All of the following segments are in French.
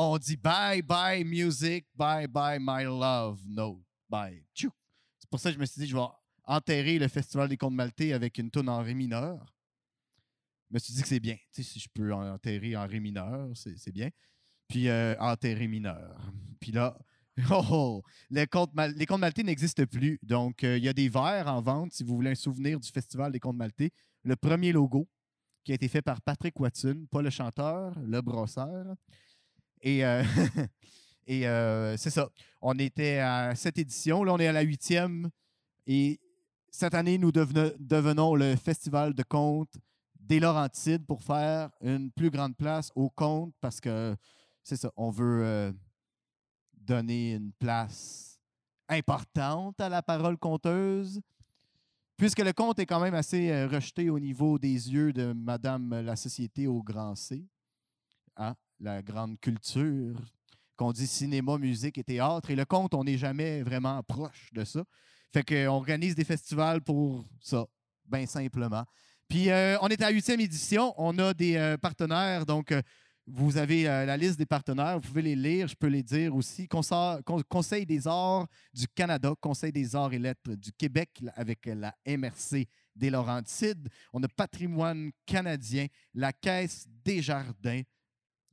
on dit bye bye music, bye bye my love note, bye. C'est pour ça que je me suis dit, je vais enterrer le Festival des Contes Maltais avec une tune en ré mineur. Je me suis dit que c'est bien. Tu sais, si je peux enterrer en ré mineur, c'est bien. Puis euh, enterrer mineur. Puis là, oh, oh, les contes les maltais n'existent plus. Donc, euh, il y a des verres en vente si vous voulez un souvenir du Festival des contes maltais. Le premier logo qui a été fait par Patrick Watson, pas le chanteur, le brosseur. Et, euh, euh, c'est ça. On était à cette édition. Là, on est à la huitième. Et cette année, nous devenons le Festival de contes des Laurentides pour faire une plus grande place aux contes parce que c'est ça. On veut euh, donner une place importante à la parole conteuse. Puisque le conte est quand même assez rejeté au niveau des yeux de Madame la Société au grand C, hein, la grande culture, qu'on dit cinéma, musique et théâtre. Et le conte, on n'est jamais vraiment proche de ça. Fait qu'on organise des festivals pour ça, bien simplement. Puis euh, on est à la huitième édition. On a des euh, partenaires. Donc, euh, vous avez la liste des partenaires. Vous pouvez les lire. Je peux les dire aussi. Conseil des arts du Canada, Conseil des arts et lettres du Québec avec la MRC des Laurentides. On a Patrimoine canadien, la Caisse des Jardins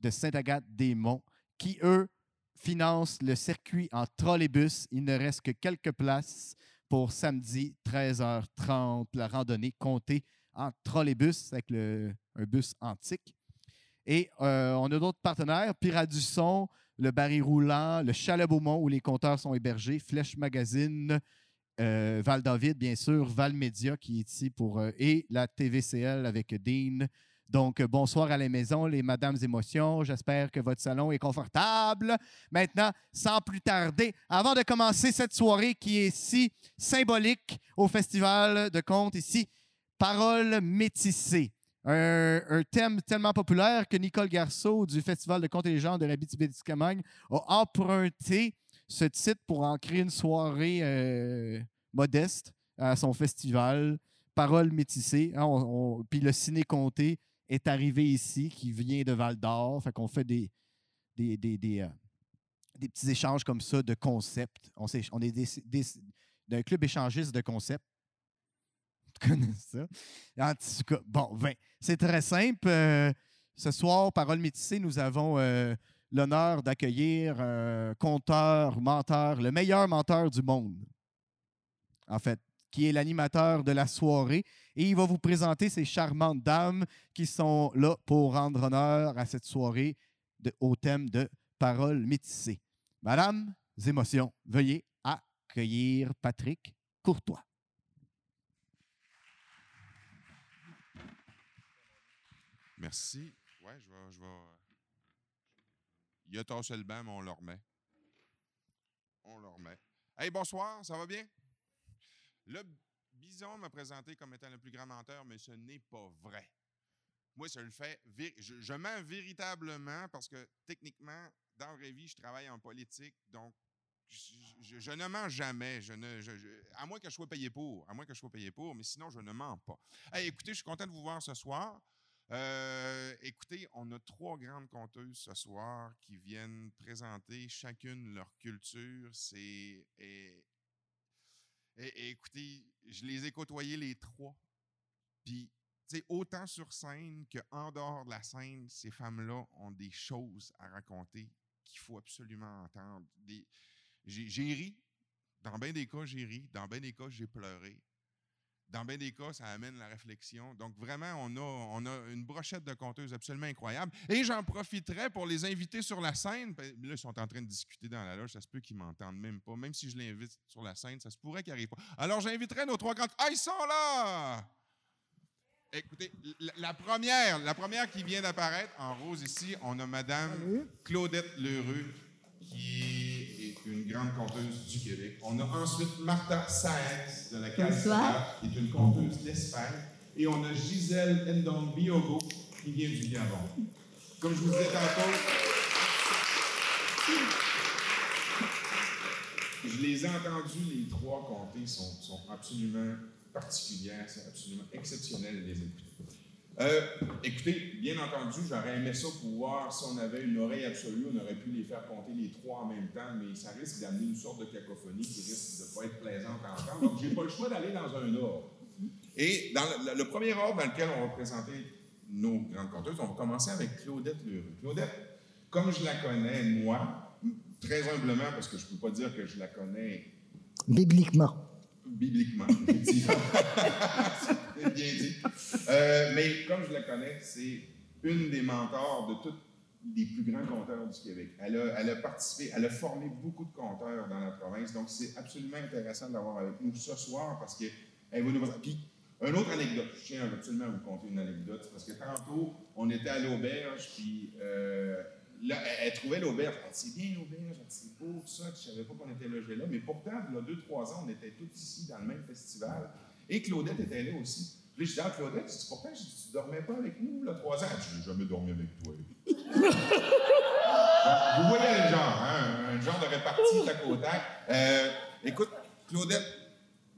de Sainte-Agathe-des-Monts, qui, eux, financent le circuit en trolleybus. Il ne reste que quelques places pour samedi 13h30, la randonnée comptée en trolleybus avec le- un bus antique. Et euh, on a d'autres partenaires, Pirate du Son, le Barry Roulant, le Chalet Beaumont où les compteurs sont hébergés, Flèche Magazine, euh, Val David, bien sûr, Val Média qui est ici pour. euh, et la TVCL avec Dean. Donc, bonsoir à la maison, les Madames Émotions. J'espère que votre salon est confortable. Maintenant, sans plus tarder, avant de commencer cette soirée qui est si symbolique au Festival de contes ici, Paroles métissées. Un, thème tellement populaire que Nicole Garceau du Festival de contes et légendes de la BTB-Témiscamingue a emprunté ce titre pour en créer une soirée euh, modeste à son festival. Paroles métissées. Hein, puis le Ciné Comté est arrivé ici, qui vient de Val d'Or. Fait qu'on fait des, des, des, des, euh, des petits échanges comme ça de concepts. On, on est des- d'un club échangiste de concepts. Tu connais ça? En tout cas, bon, ben, c'est très simple. Euh, ce soir, Paroles métissées, nous avons euh, l'honneur d'accueillir un conteur, menteur, le meilleur menteur du monde, en fait, qui est l'animateur de la soirée. Et il va vous présenter ces charmantes dames qui sont là pour rendre honneur à cette soirée de- au thème de Paroles métissées. Madame, émotions, veuillez accueillir Patrick Courtois. Merci. Ouais, je vais. Je vais... Il a tassé le banc, mais on le remet. On le remet. Hey, bonsoir, ça va bien? Le bison m'a présenté comme étant le plus grand menteur, mais ce n'est pas vrai. Moi, je le fais. Je, mens véritablement parce que techniquement, dans la vraie vie, je travaille en politique, donc je, ne mens jamais. À moins que je sois payé pour. À moins que je sois payé pour, mais sinon, je ne mens pas. Hey, écoutez, je suis content de vous voir ce soir. Euh, écoutez, on a trois grandes conteuses ce soir qui viennent présenter chacune leur culture. C'est écoutez, je les ai côtoyés les trois. Puis, tu sais, autant sur scène qu'en dehors de la scène, ces femmes-là ont des choses à raconter qu'il faut absolument entendre. J'ai ri. Dans bien des cas, j'ai ri. Dans bien des cas, j'ai pleuré. Dans bien des cas, ça amène la réflexion. Donc, vraiment, on a, on a une brochette de conteuses absolument incroyable. Et j'en profiterai pour les inviter sur la scène. Ben, Là, ils sont en train de discuter dans la loge. Ça se peut qu'ils m'entendent même pas. Même si je l'invite sur la scène, ça se pourrait qu'ils n'arrivent pas. Alors, j'inviterai nos trois grandes. Ah, ils sont là! Écoutez, la, la première, la première qui vient d'apparaître en rose ici, on a Madame Claudette Lheureux, qui une grande conteuse du Québec. On a ensuite Martha Saenz de la Casa Bonsoir. qui est une conteuse d'Espagne. Et on a Gisèle Ndong Biogo, qui vient du Gabon. Comme je vous disais tantôt, je les ai entendus, les trois compter sont, sont absolument particulières, c'est absolument exceptionnel de les écouter. Euh, écoutez, bien entendu, j'aurais aimé ça pouvoir, si on avait une oreille absolue, on aurait pu les faire compter les trois en même temps, mais ça risque d'amener une sorte de cacophonie qui risque de ne pas être plaisante à entendre. Donc, j'ai pas le choix d'aller dans un ordre. Et dans le, premier ordre dans lequel on va présenter nos grandes conteuses, on va commencer avec Claudette Lheureux. Claudette, comme je la connais, moi, très humblement, parce que je ne peux pas dire que je la connais. Bibliquement. Bibliquement, c'est bien dit. Euh, mais comme je la connais, c'est une des mentors de tous les plus grands compteurs du Québec. Elle a, elle a, participé, elle a formé beaucoup de compteurs dans la province, donc c'est absolument intéressant d'avoir avec nous ce soir parce qu'elle va nous. Puis, une autre anecdote, je tiens absolument à vous conter une anecdote, parce que tantôt, on était à l'auberge, puis euh, là, elle, trouvait l'auberge. Elle dit, c'est bien l'auberge, c'est beau, tout ça, je ne savais pas qu'on était logés là. Mais pourtant, il y a deux, trois ans, on était tous ici dans le même festival. Et Claudette était là aussi. Puis je dis, ah, Claudette, je dis, dis, tu ne dormais pas avec nous, là, trois ans? Je n'ai jamais dormi avec toi. vous voyez le genre, hein, un genre de répartie à côté. Euh, écoute, Claudette,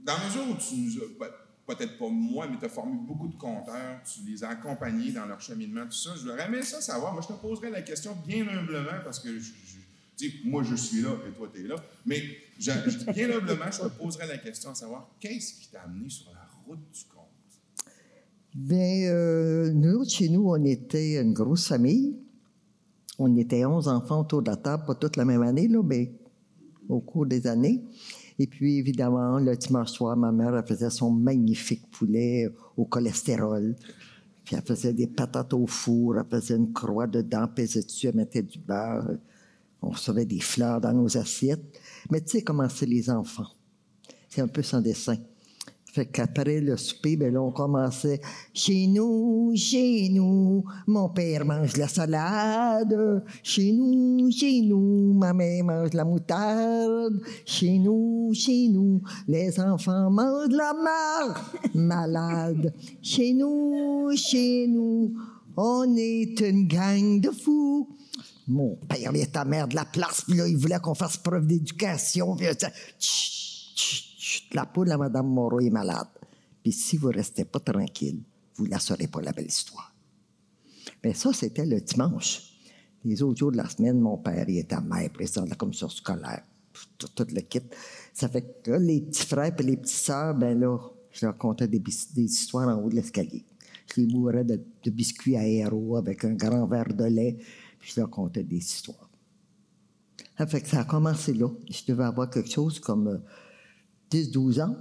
dans la mesure où tu nous as. Peut-être pas moi, mais tu as formé beaucoup de compteurs, tu les as accompagnés dans leur cheminement, tout ça. Je voudrais aimer ça savoir. Moi, je te poserais la question bien humblement parce que je, dis, moi, je suis là et toi, tu es là. Mais je, bien humblement, je te poserais la question à savoir qu'est-ce qui t'a amené sur la route du compte? Bien, euh, nous, chez nous, on était une grosse famille. On était 11 enfants autour de la table, pas toute la même année, mais au cours des années. Et puis, évidemment, le dimanche soir, ma mère elle faisait son magnifique poulet au cholestérol. Puis elle faisait des patates au four, elle faisait une croix dedans, pesait dessus, elle mettait du beurre. On recevait des fleurs dans nos assiettes. Mais tu sais comment c'est les enfants. C'est un peu sans dessin. Fait qu'après le souper, ben là, on commençait Chez nous, chez nous, mon père mange la salade. Chez nous, chez nous, ma mère mange la moutarde. Chez nous, chez nous, les enfants mangent la marre malade. Chez nous, chez nous, on est une gang de fous. Mon père, il est ta mère de la place, puis là, il voulait qu'on fasse preuve d'éducation. Puis, la poule à Mme Moreau est malade. Puis si vous restez pas tranquille, vous ne la saurez pas la belle histoire. Mais ça, c'était le dimanche. Les autres jours de la semaine, mon père, il était maître, président de la commission scolaire, tout, le kit. Ça fait que les petits frères et les petites sœurs, ben là, je leur contais des, histoires en haut de l'escalier. Je les mourais de, biscuits à héros avec un grand verre de lait, puis je leur contais des histoires. Ça fait que ça a commencé là. Je devais avoir quelque chose comme euh, 10-12 ans.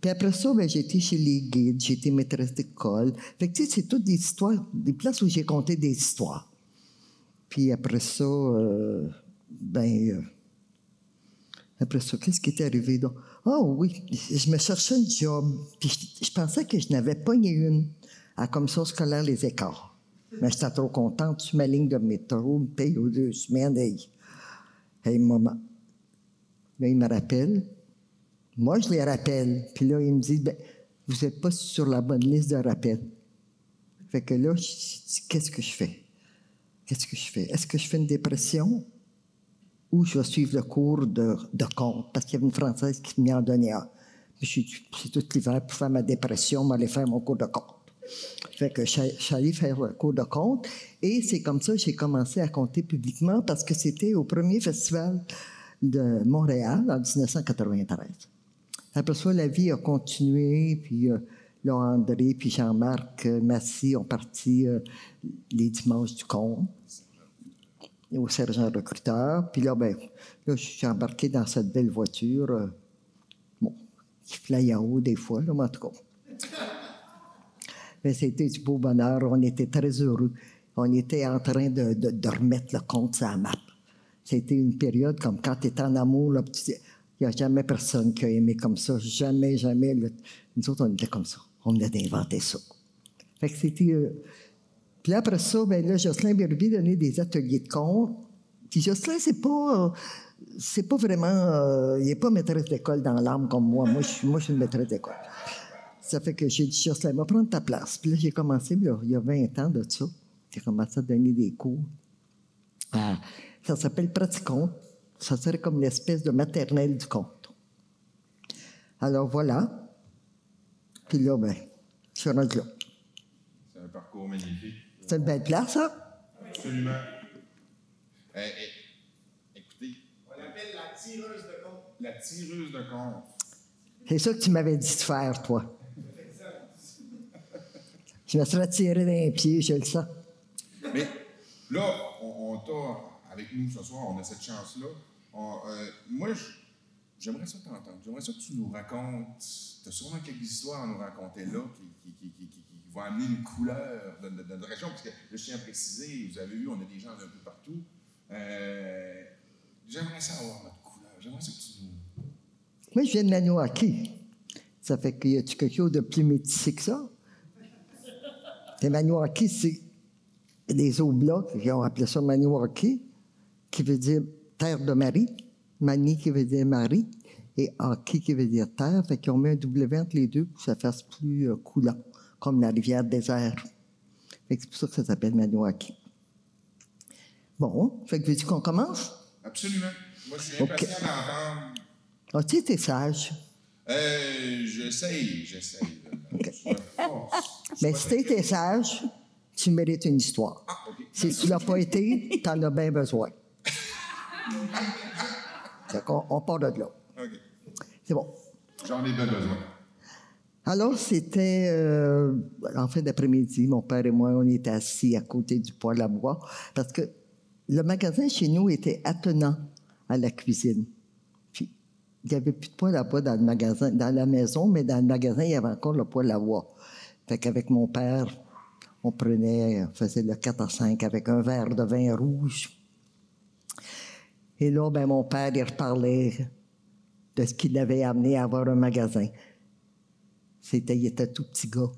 Puis après ça, ben, été chez les guides, été maîtresse d'école. Fait que, tu sais, c'est toutes des histoires, des places où j'ai compté des histoires. Puis après ça, euh, ben, euh, après ça, qu'est-ce qui est arrivé? Donc? Oh oui, je me cherchais un job. Puis je, pensais que je n'avais pas eu une à commission scolaire Les Écarts. Mais j'étais trop contente. Sur ma ligne de métro, me paye aux deux semaines. Hey maman. Là, il me rappelle. Moi, je les rappelle. Puis là, ils me disent, ben, vous n'êtes pas sur la bonne liste de rappel. Fait que là, qu'est-ce que je fais? Qu'est-ce que je fais? Est-ce que je fais une dépression? Ou je vais suivre le cours de, de compte? Parce qu'il y avait une Française qui m'y en donnait un. Puis c'est tout l'hiver pour faire ma dépression, m'aller faire mon cours de compte. Fait que je suis faire le cours de compte et c'est comme ça que j'ai commencé à compter publiquement parce que c'était au premier festival de Montréal en 1993. Après ça, la vie a continué, puis euh, là, André puis Jean-Marc euh, Massy ont parti euh, les dimanches du compte au sergent recruteur. Puis là, ben, là, je suis embarqué dans cette belle voiture. bon, qui fly en haut des fois, là, mais en tout cas. Mais c'était du beau bonheur. On était très heureux. On était en train de, de, remettre le compte sur la map. C'était une période comme quand tu étais en amour, tu il n'y a jamais personne qui a aimé comme ça. Jamais, jamais. Nous autres, on était comme ça. On a inventé ça. Fait que c'était. Euh, puis après ça, ben là, Jocelyn Berby donnait des ateliers de compte. Puis Jocelyn, c'est pas. c'est pas vraiment. Euh, il n'est pas maîtresse d'école dans l'âme comme moi. Moi, je suis, une maîtresse d'école. Ça fait que j'ai dit, Jocelyn, va prendre ta place. Puis là, j'ai commencé, il y a 20 ans de ça. J'ai commencé à donner des cours. ça s'appelle Praticon ça serait comme l'espèce de maternelle du conte. Alors voilà. Puis là, ben, je suis rendu là. Ça fait parcours magnifique. C'est une belle place, hein? Absolument. Euh, eh, écoutez. On l'appelle la tireuse de compte. La tireuse de compte. C'est ça que tu m'avais dit de faire, toi. Je me serais tiré dans les pieds, je le sens. Mais là, on, on t'a avec nous ce soir, on a cette chance-là. On, euh, moi, j'aimerais ça t'entendre. J'aimerais ça que tu nous racontes. Tu as sûrement quelques histoires à nous raconter là qui, vont amener une couleur de, notre région. Parce que je tiens à préciser, vous avez vu, on a des gens d'un peu partout. Euh, j'aimerais ça avoir notre couleur. J'aimerais ça que tu nous. Moi, je viens de Maniwaki. Ça fait qu'il y a quelque chose de plus métissé que ça? Les Maniwaki, c'est les Oblats qui ont appelé ça Maniwaki, qui veut dire terre de Marie. Mani qui veut dire Marie. Et Aki qui veut dire terre. Fait ont mis un W entre les deux pour que ça fasse plus euh, coulant, comme la rivière désert. Fait que c'est pour ça que ça s'appelle Maniwaki. Bon, fait que veux-tu qu'on commence? Absolument. Moi, je suis impatient d'entendre. As-tu été sage? Euh, j'essaye, j'essaye. Mais si tu été sage, tu mérites une histoire. Ah. Si tu l'as pas été, tu en as bien besoin. Fait qu'on- on part de là. C'est bon. J'en ai bien besoin. Alors, c'était euh, en fin d'après-midi, mon père et moi, on était assis à côté du poêle à bois parce que le magasin chez nous était attenant à la cuisine. Puis, il n'y avait plus de poêle à bois dans le magasin, dans la maison, mais dans le magasin, il y avait encore le poêle à bois. Fait qu'avec mon père, on prenait, on faisait le 4 à 5 avec un verre de vin rouge. Et là, ben, mon père, il reparlait de ce qui l'avait amené à avoir un magasin. C'était, il était tout petit gars.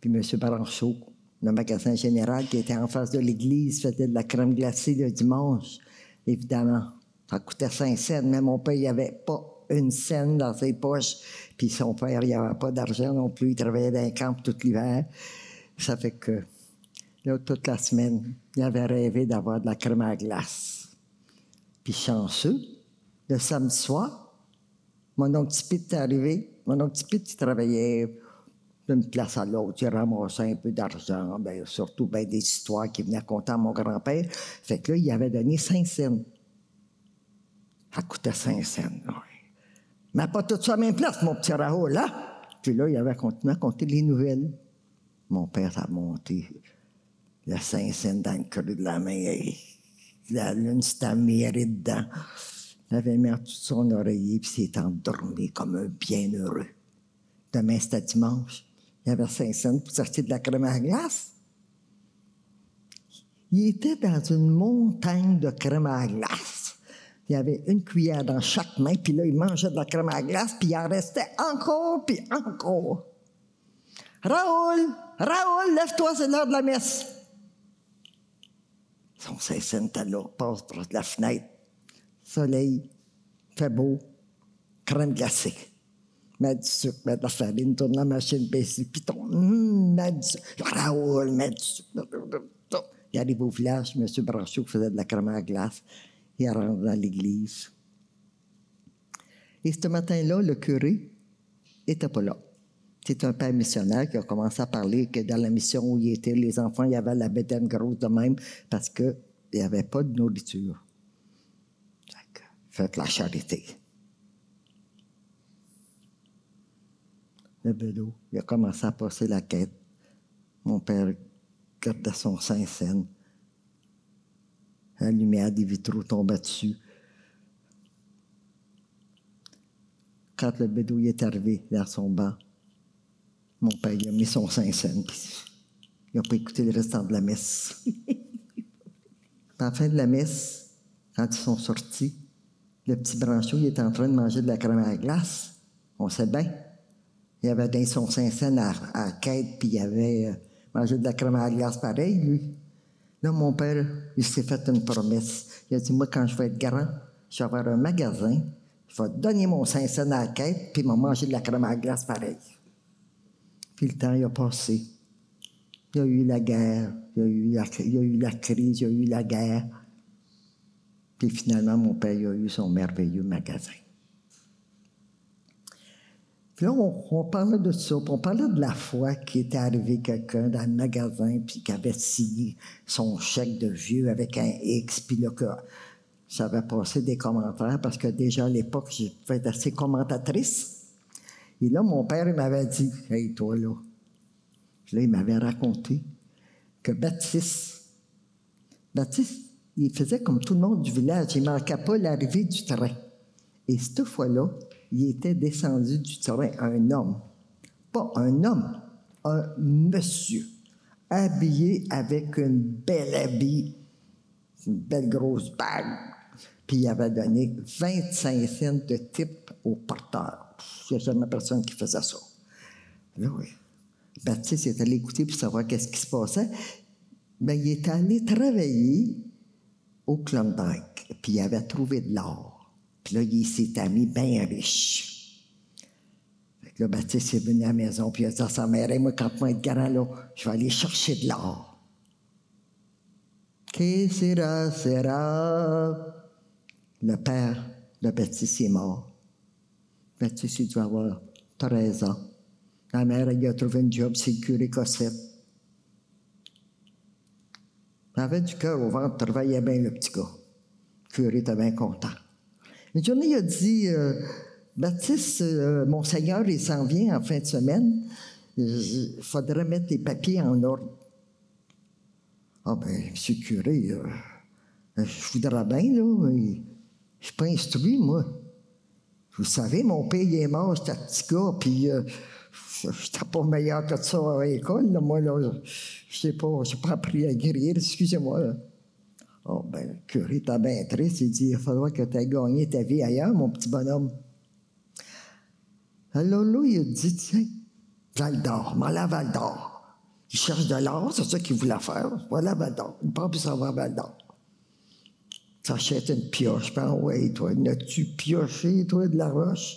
Puis M. Baranchot, le magasin général qui était en face de l'église, faisait de la crème glacée le dimanche. Évidemment, ça coûtait 5 cents, mais mon père, il avait pas une scène dans ses poches. Puis son père, il avait pas d'argent non plus. Il travaillait dans les camps tout l'hiver. Ça fait que, là, toute la semaine, il avait rêvé d'avoir de la crème à glace. Chanceux, le samedi soir, mon oncle Tipit est arrivé. Mon oncle il travaillait d'une place à l'autre. Il ramassait un peu d'argent, ben, surtout ben, des histoires qui venaient conter à mon grand-père. Fait que là, il avait donné 5 cents. Ça coûtait 5 cents. oui. Mais pas tout ça à même place, mon petit Raoul, là. Puis là, il avait continué à compter les nouvelles. Mon père a monté le 5 cents dans le creux de la main. et La lune s'était amirée dedans. Il avait mis en son oreiller, puis s'est endormi comme un bienheureux. Demain, c'était dimanche. Il avait 5 cents pour sortir de la crème à glace. Il était dans une montagne de crème à glace. Il y avait une cuillère dans chaque main, puis là, il mangeait de la crème à glace, puis il en restait encore, puis encore. Raoul, Raoul, lève-toi, c'est l'heure de la messe. Son 5 cents était là, passe par la fenêtre. Soleil, fait beau, crème glacée. Mets du sucre, mets de la farine, tourne la machine, baisse le piton. Mets du sucre. Raoul, mets du sucre. Il arrive au village, M. Branchot faisait de la crème à glace. Il rentre dans l'église. Et ce matin-là, le curé n'était pas là. C'est un père missionnaire qui a commencé à parler que dans la mission où il était, les enfants, il y avait la bédaine grosse de même parce qu'il n'y avait pas de nourriture. Faites la charité. Le bédo, il a commencé à passer la quête. Mon père gardait son saint scène. La lumière des vitraux tombait dessus. Quand le bédou est arrivé dans son banc, mon père il a mis son saint scène. Il n'a pas écouté le restant de la messe. à la fin de la messe, quand ils sont sortis, le petit branchot il était en train de manger de la crème à glace. On sait bien. Il avait donné son saint scène à, à la quête, puis il avait euh, mangé de la crème à glace pareil, lui. Là, mon père, il s'est fait une promesse. Il a dit, moi, quand je vais être grand, je vais avoir un magasin, je vais donner mon Saint-Saëns à la quête, puis il m'a mangé de la crème à glace pareil. Puis le temps, il a passé. Il y a eu la guerre, il y a eu la, crise, il y a eu la guerre. Puis finalement, mon père a eu son merveilleux magasin. Puis là, on, parlait de ça, puis on parlait de la fois qu'il était arrivé quelqu'un dans le magasin, puis qui avait signé son chèque de vieux avec un X, puis là, que ça avait passé des commentaires, parce que déjà à l'époque, je pouvais être assez commentatrice. Et là, mon père, m'avait dit, « Hey, toi, là. » là, il m'avait raconté que Baptiste, Baptiste, il faisait comme tout le monde du village, il ne manquait pas l'arrivée du train. Et cette fois-là, il était descendu du train un homme. Pas un homme, un monsieur, habillé avec une belle habit, une belle grosse bague. Puis il avait donné 25 cents de type au porteur. Il n'y a jamais personne qui faisait ça. Là, oui. Baptiste est allé écouter pour savoir qu'est-ce qui se passait. Mais il est allé travailler au Klondike, puis il avait trouvé de l'or. Puis là, il s'est mis bien riche. Fait que là, Baptiste est venu à la maison, puis il a dit à sa mère, moi, quand moi grand, là, je vais aller chercher de l'or. Que sera, sera? Le père de Baptiste est mort. Baptiste, il doit avoir 13 ans. La mère, elle a trouvé un job, c'est curé Cossette. Il avait du cœur au ventre, travaillait bien le petit gars. Le curé était bien content. Une journée, il a dit euh, Baptiste, euh, mon Seigneur, il s'en vient en fin de semaine. Il faudrait mettre les papiers en ordre. Ah, ben, monsieur le curé, euh, je voudrais bien, là. Je suis pas instruit, moi. Vous savez, mon père, il est mort, c'était un petit gars, puis euh, je n'étais pas meilleur que ça à l'école. Moi, là, je sais pas, pas appris à guérir, excusez-moi. Oh, ben, le curé était bien triste. Il dit, il faudra que tu aies gagné ta vie ailleurs, mon petit bonhomme. Alors là, il a dit, tiens, Val d'Or, m'en à Val d'Or. Il cherche de l'or, c'est ça qu'il voulait faire. Voilà Val d'Or. Il part plus savoir Val d'Or. T'achètes une pioche, ben ouais, toi, n'as-tu pioché, toi, de la roche?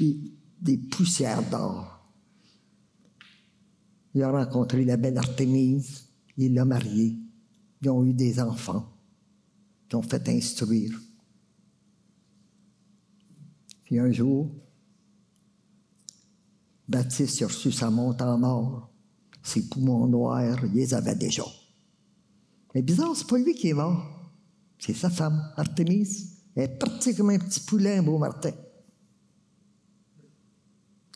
Des, des poussières d'or. Il a rencontré la belle Artémise, il l'a mariée. Ils ont eu des enfants. Ils ont fait instruire. Puis un jour, Baptiste a reçu sa monte en or. Ses poumons noirs, il les avait déjà. Mais bizarre, c'est pas lui qui est mort. C'est sa femme, Artémise. Elle est partie comme un petit poulet, un beau Martin.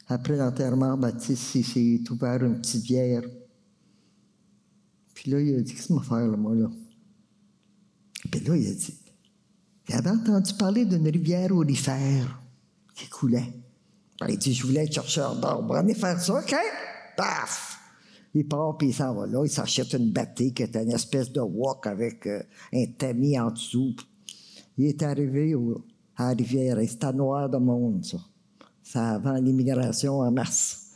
Après l'enterrement, Baptiste il s'est ouvert une petite bière. Puis là, il a dit, qu'est-ce que vais faire, là, moi, là? Puis là, il a dit, il avait entendu parler d'une rivière aurifère qui coulait. Ben, il dit, je voulais être chercheur d'or. Bon, allez faire ça, OK? Paf! Il part, puis il s'en va là. Il s'achète une bâtée qui est une espèce de wok avec euh, un tamis en dessous. Il est arrivé à la rivière. C'était noir de monde, ça. Ça avant l'immigration en mars.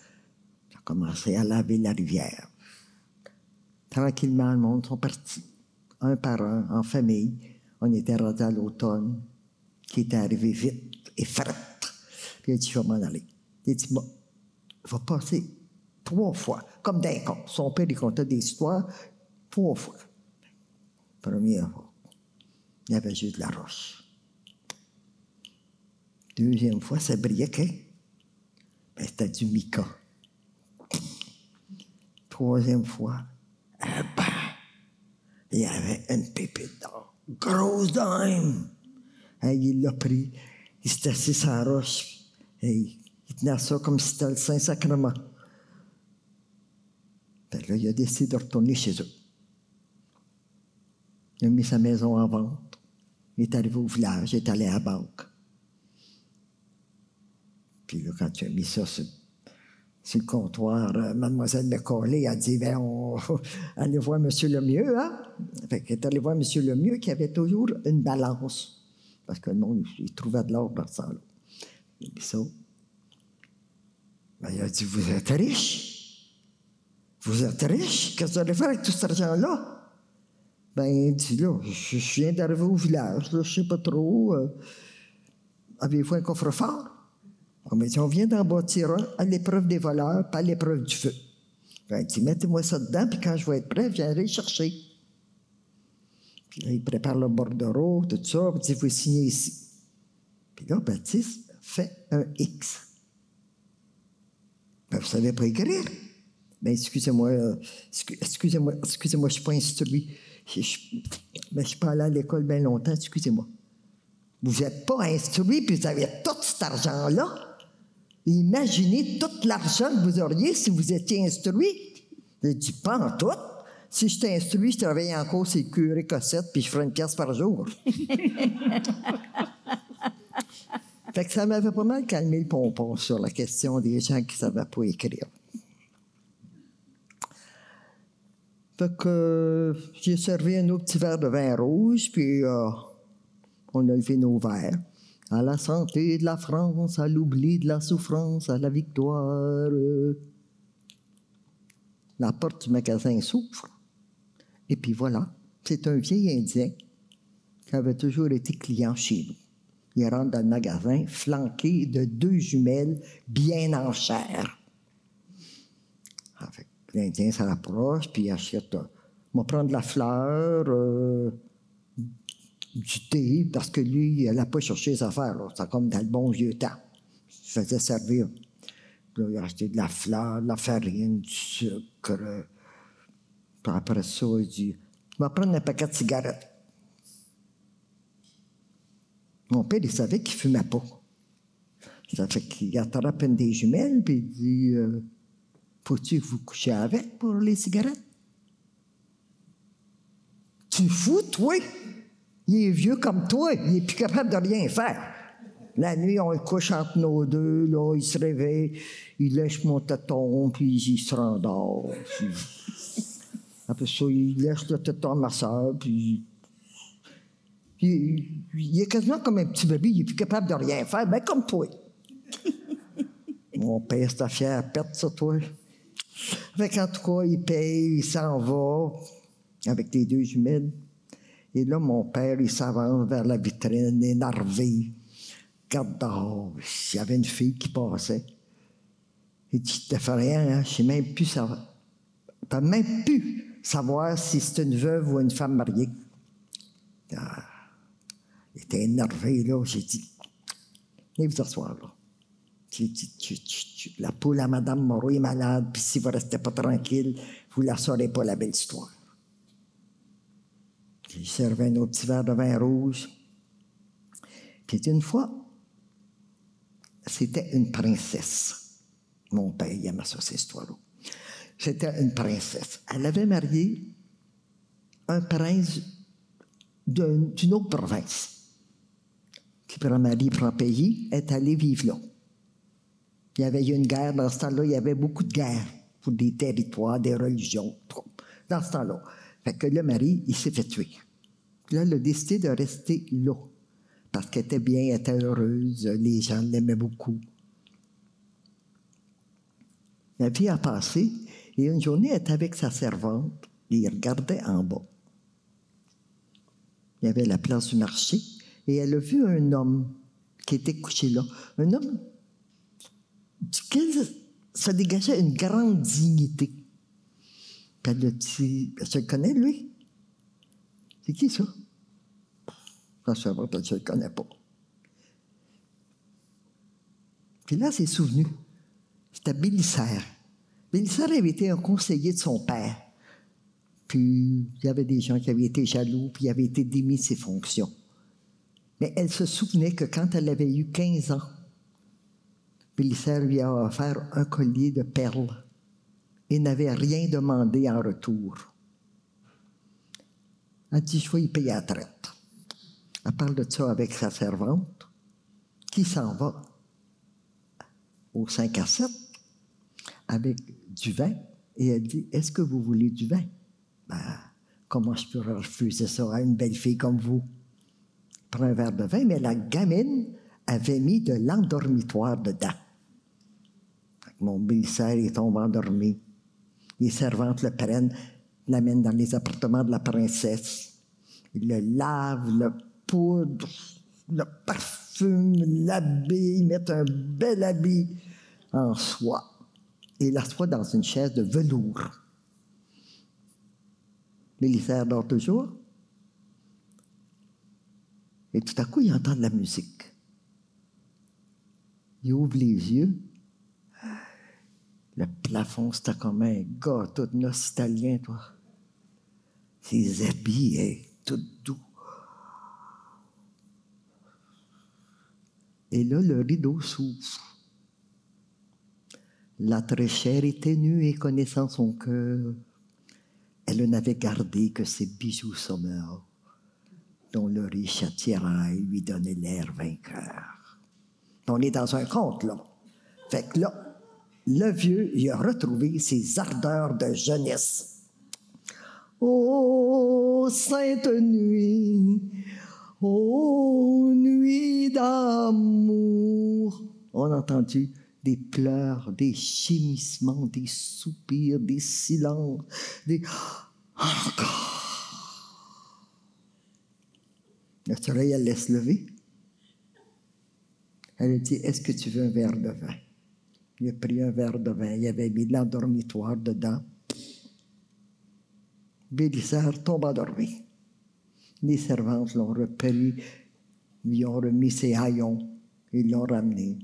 Il a commencé à laver la rivière. Tranquillement, le monde sont partis. Un par un, en famille. On était rendu à l'automne, qui était arrivé vite et frette. Puis il a dit, je vais m'en aller. Il a dit, bon, va passer trois fois, comme d'un conte. Son père, il comptait des histoires, trois fois. Première fois, il y avait juste de la roche. Deuxième fois, ça briquait. Ben, c'était du mica. Troisième fois, un bain. Il y avait une pépite d'or. Grosse dime. Hey, il l'a pris. Il s'est assis sur la roche. Hey, il tenait ça comme si c'était le Saint-Sacrement. Là, il a décidé de retourner chez eux. Il a mis sa maison en vente. Il est arrivé au village, il est allé à la banque. Puis là, quand il a mis ça sur, le comptoir, euh, mademoiselle Lecollet a dit, ben, on allez voir Monsieur Lemieux, hein? Fait est allé voir Monsieur Lemieux qui avait toujours une balance. Parce que le monde, il trouvait de l'or dans ce temps-là. Il a mis ça. Ben, il a dit, vous êtes riche? Vous êtes riche? Qu'est-ce que vous allez faire avec tout cet argent-là? Ben, il dit, là, je, viens d'arriver au village, là, je sais pas trop. euh, Avez-vous un coffre-fort? On m'a dit, on vient d'en bâtir un à l'épreuve des voleurs, pas à l'épreuve du feu. Ben, dit, mettez-moi ça dedans, puis quand je vais être prêt, je viendrai chercher. Puis là, il prépare le bordereau, tout ça, puis dit, vous signez ici. Puis là, Baptiste fait un X. Ben, vous savez pas écrire? Ben, excusez-moi, euh, excu- excusez-moi, excusez-moi, je suis pas instruit. Je, je, ben, je suis pas allé à l'école bien longtemps, excusez-moi. Vous n'êtes pas instruit, puis vous avez tout cet argent-là. Imaginez tout l'argent que vous auriez si vous étiez instruit. J'ai dit, pas en tout. Si j'étais instruit, je travaillais encore sur curé Cossette, puis je ferais une pièce par jour. fait que ça m'avait pas mal calmé le pompon sur la question des gens qui ne savaient pas écrire. Fait que j'ai servi un autre petit verre de vin rouge, puis euh, on a levé nos verres. À la santé de la France, à l'oubli de la souffrance, à la victoire. La porte du magasin s'ouvre. Et puis voilà, c'est un vieil Indien qui avait toujours été client chez nous. Il rentre dans le magasin flanqué de deux jumelles bien en chair. L'Indien s'approche, puis il achète. euh, on va prendre de la fleur, euh, du thé, parce que lui, il n'a pas cherché les affaires. C'est comme dans le bon vieux temps. Il se faisait servir. Il a acheté de la fleur, de la farine, du sucre. euh, Puis après ça, il dit Tu vas prendre un paquet de cigarettes. Mon père, il savait qu'il ne fumait pas. Ça fait qu'il attrape une des jumelles, puis il dit euh, Faut-tu que vous couchiez avec pour les cigarettes? Tu fous, toi Il est vieux comme toi, il est plus capable de rien faire. La nuit, on le couche entre nos deux, là, il se réveille, il lèche mon téton, puis il se rendort. Après ça, il lèche le téton à ma soeur, puis. il est quasiment comme un petit bébé, il est plus capable de rien faire, ben comme toi. Mon père, fier à perdre ça, toi. Fait qu'en tout cas, il paye, il s'en va avec les deux jumelles. Et là, mon père, il s'avance vers la vitrine, énervé. Regarde dehors, il y avait une fille qui passait. Il dit, t'as fait rien, hein? je sais même plus savoir. T'as même plus savoir si c'est une veuve ou une femme mariée. Ah, il était énervé, là. J'ai dit, venez vous asseoir, là. La poule à Madame Moreau est malade, puis si vous ne restez pas tranquille, vous ne la saurez pas, la belle histoire. J'ai servi un autre petit verre de vin rouge. Puis une fois, c'était une princesse. Mon père, il aimait ça, cette histoire-là. C'était une princesse. Elle avait marié un prince d'un- d'une autre province, qui prend mari, prend pays, est allé vivre là. Il y avait eu une guerre dans ce temps-là, il y avait beaucoup de guerres pour des territoires, des religions, dans ce temps-là. Fait que le mari, il s'est fait tuer. Là, elle a décidé de rester là, parce qu'elle était bien, elle était heureuse, les gens l'aimaient beaucoup. La vie a passé, et une journée, elle était avec sa servante, et il regardait en bas. Il y avait la place du marché, et elle a vu un homme qui était couché là. Un homme ça dégageait une grande dignité. Puis elle a dit, je le connais, lui? C'est qui ça? Servante, elle ne le connaît pas. Puis là, c'est souvenu. C'était Bélissaire. Bélissaire avait été un conseiller de son père. Puis il y avait des gens qui avaient été jaloux, puis il avait été démis de ses fonctions. Mais elle se souvenait que quand elle avait eu 15 ans, Bélissaire lui a offert un collier de perles et n'avait rien demandé en retour. Elle dit, je vais payer la traite. Elle parle de ça avec sa servante, qui s'en va au 5 à 7 avec du vin, et elle dit, est-ce que vous voulez du vin? Ben, comment je pourrais refuser ça à une belle fille comme vous? Prends un verre de vin, mais la gamine avait mis de l'endormitoire dedans. Mon bélissaire il tombe endormi. Les servantes le prennent, l'amènent dans les appartements de la princesse. Ils le lavent, le poudre, le parfume, l'habillent, mettent un bel habit en soie et l'assoient dans une chaise de velours. Bélissaire dort toujours. Et tout à coup, il entend de la musique. Il ouvre les yeux. Le plafond, c'était comme un gâteau de noces italien, toi. Ses habits, hein, tout doux. Et là, le rideau s'ouvre. La très chère et ténue et connaissant son cœur, elle n'avait gardé que ses bijoux sommeurs, dont le riche attirail lui donnait l'air vainqueur. On est dans un conte, là. Fait que là, le vieux y a retrouvé ses ardeurs de jeunesse. Ô sainte nuit, ô nuit d'amour. On a entendu des pleurs, des gémissements, des soupirs, des silences, des encore. Le soleil, elle laisse lever. Elle dit Est-ce que tu veux un verre de vin? Il a pris un verre de vin, il avait mis de l'endormitoire dedans. Bélissard tombe endormi. Les servantes l'ont repris, lui ont remis ses haillons et l'ont ramené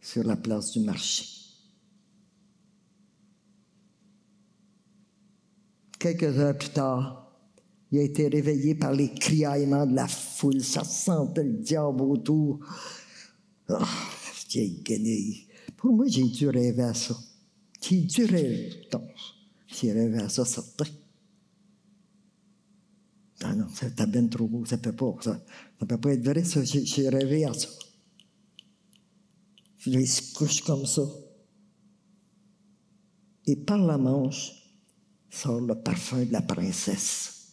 sur la place du marché. Quelques heures plus tard, il a été réveillé par les criaillements de la foule. Ça sentait le diable autour. Oh, vieille. Moi, j'ai dû rêver à ça. J'ai dû rêver. J'ai rêvé à ça, certain. Ah non, c'était bien trop beau, ça peut pas, ça, ça peut pas être vrai, ça. J'ai rêvé à ça. Il se couche comme ça. Et par la manche sort le parfum de la princesse.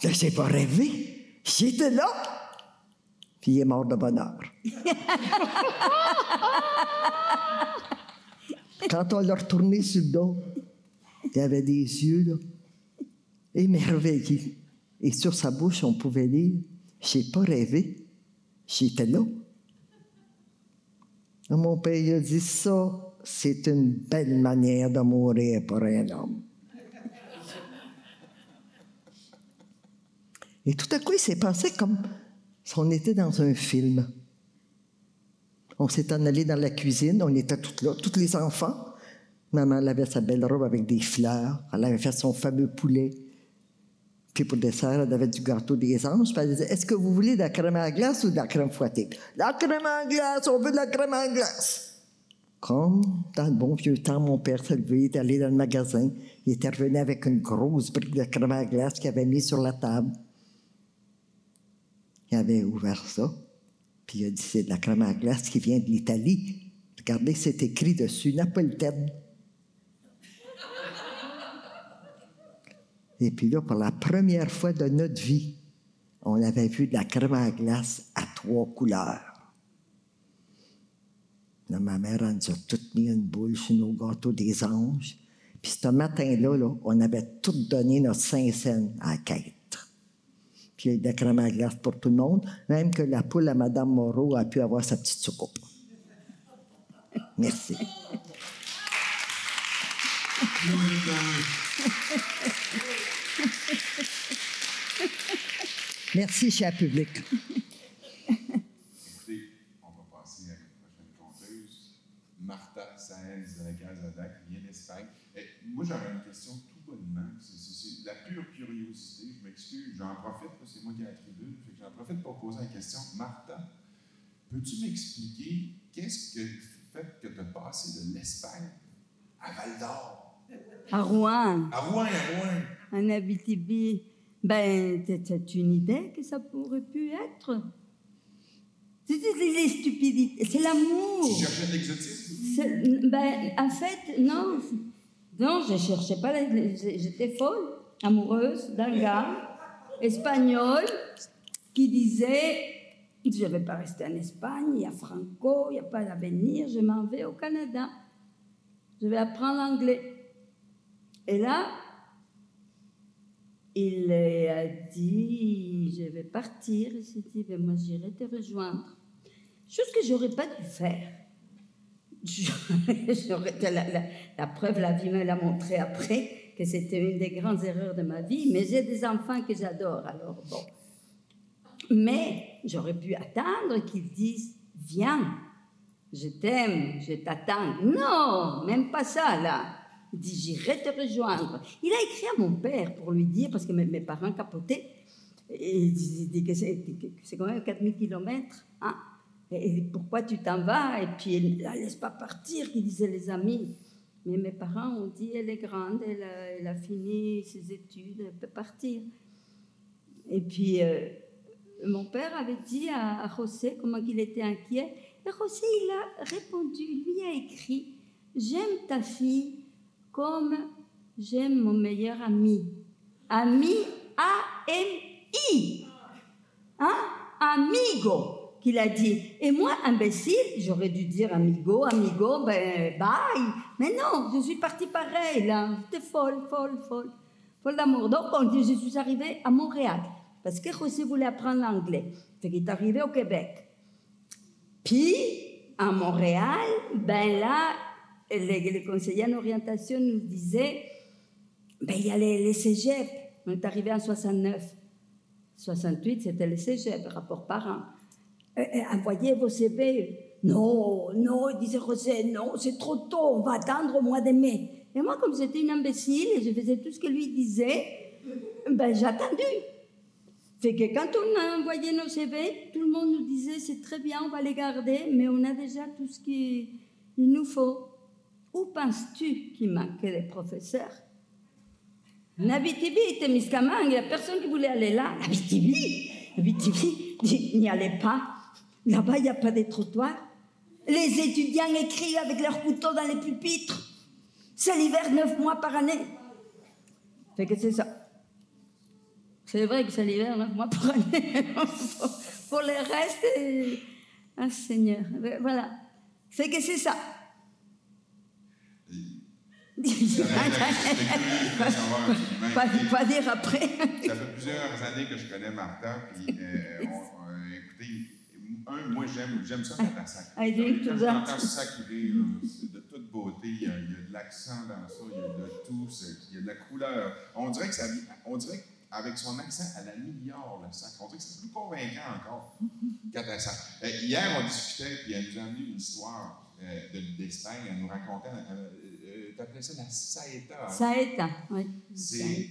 Je n'ai pas rêvé. J'étais là. Puis il est mort de bonheur. Quand on l'a retourné sur le dos, il avait des yeux émerveillés. Et sur sa bouche, on pouvait lire J'ai pas rêvé, j'étais là. Mon père a dit ça, c'est une belle manière de mourir pour un homme. Et tout à coup, il s'est passé comme si on était dans un film. On s'est en allé dans la cuisine, on était toutes là, tous les enfants. Maman elle avait sa belle robe avec des fleurs, elle avait fait son fameux poulet. Puis pour dessert, elle avait du gâteau des anges. Puis elle disait Est-ce que vous voulez de la crème à glace ou de la crème fouettée? La crème à glace, on veut de la crème à glace. Comme dans le bon vieux temps, mon père s'est levé, il est allé dans le magasin. Il était revenu avec une grosse brique de crème à glace qu'il avait mis sur la table. Il avait ouvert ça. Puis il a dit C'est de la crème à glace qui vient de l'Italie. Regardez, c'est écrit dessus Napolitaine. Et puis là, pour la première fois de notre vie, on avait vu de la crème à glace à trois couleurs. Ma mère, elle nous a toutes mis une boule sur nos gâteaux des anges. Puis ce matin-là, là, on avait tout donné notre Saint-Saëns à la. Puis de la crème à glace pour tout le monde, même que la poule à Mme Moreau a pu avoir sa petite soucoupe. Merci. Merci, cher public. On va passer à une prochaine conteuse, Martha Saenz de la Casada, qui vient d'Espagne. Et Moi, j'aurais une question tout bonnement. C'est la pure j'en profite, c'est moi qui ai la tribune. J'en profite pour poser la question. Martha, peux-tu m'expliquer qu'est-ce que fait que tu as passé de l'Espagne à Val d'Or? À Rouen, À Rouen, à Rouen. en Abitibi. Ben, t'as une idée que ça pourrait pu être? C'est c'est les stupidités, c'est l'amour. Tu cherchais l'exotisme? C'est- Ben, en fait, non. Non, je cherchais pas. J'étais folle, amoureuse d'un gars espagnol qui disait Je ne vais pas rester en Espagne, il y a Franco, il n'y a pas d'avenir, je m'en vais au Canada. Je vais apprendre l'anglais. Et là, il a dit Je vais partir. Et j'ai dit ben, Moi, j'irai te rejoindre. Chose que j'aurais pas dû faire. J'aurais- la preuve, la vie me l'a montré après, que c'était une des grandes erreurs de ma vie, mais j'ai des enfants que j'adore, alors bon. Mais j'aurais pu attendre qu'ils disent, viens, Je t'aime, je t'attends. Non, même pas ça, là. Il dit, j'irai te rejoindre. Il a écrit à mon père pour lui dire, parce que mes, parents capotaient, et il dit, que c'est quand même 4000 kilomètres. Hein? Pourquoi tu t'en vas? Et puis, ne laisse pas partir, qui disaient les amis. Mais mes parents ont dit, elle est grande, elle a, fini ses études, elle peut partir. Et puis, euh, mon père avait dit à, à José comment il était inquiet. Et José, il a répondu, lui a écrit, j'aime ta fille comme j'aime mon meilleur ami. Ami, A-M-I. Hein? Amigo qu'il a dit. Et moi, imbécile, j'aurais dû dire amigo, amigo, ben bye. Mais non, je suis partie pareil, là. J'étais folle, folle, folle. Folle d'amour. Donc, on dit, je suis arrivée à Montréal. Parce que José voulait apprendre l'anglais. Fait qu'il est arrivé au Québec. Puis, à Montréal, ben là, les, les conseillers en orientation nous disaient, ben il y a les, les cégeps. On est arrivé en 69. 68, c'était le cégep, rapport par an. Envoyez vos CV. Non, non, disait José, non, c'est trop tôt, on va attendre au mois de mai. Et moi, comme j'étais une imbécile et je faisais tout ce que lui disait, ben j'ai attendu. Fait que quand on a envoyé nos CV, tout le monde nous disait c'est très bien, on va les garder, mais on a déjà tout ce qu'il nous faut. Où penses-tu qu'il manquait des professeurs? Nabitibi était Miskamang, il n'y a personne qui voulait aller là. Nabitibi, Nabitibi, n'y allait pas. Là-bas, il n'y a pas de trottoirs. Les étudiants écrivent avec leurs couteaux dans les pupitres. C'est l'hiver neuf mois par année. Fait que c'est ça. C'est vrai que c'est l'hiver neuf mois par année. Pour le reste, ah Seigneur, voilà. Fait que c'est ça. pas, pas dire après. Ça fait plusieurs années que je connais Martha, puis euh, on, euh, écoutez, un, moi j'aime, j'aime ça quand drink to Quand là, c'est de toute beauté, il y, a, il y a de l'accent dans ça, il y a de tout, c'est- il y a de la couleur. On dirait que ça, on dirait qu'avec son accent, elle améliore le sac. On dirait que c'est plus convaincant encore quand elle sac. Euh, hier, on discutait, puis elle nous a amené une histoire euh, de- d'Espagne, elle nous racontait, euh, euh, t'appelais ça la saeta. Saeta, oui. C'est-.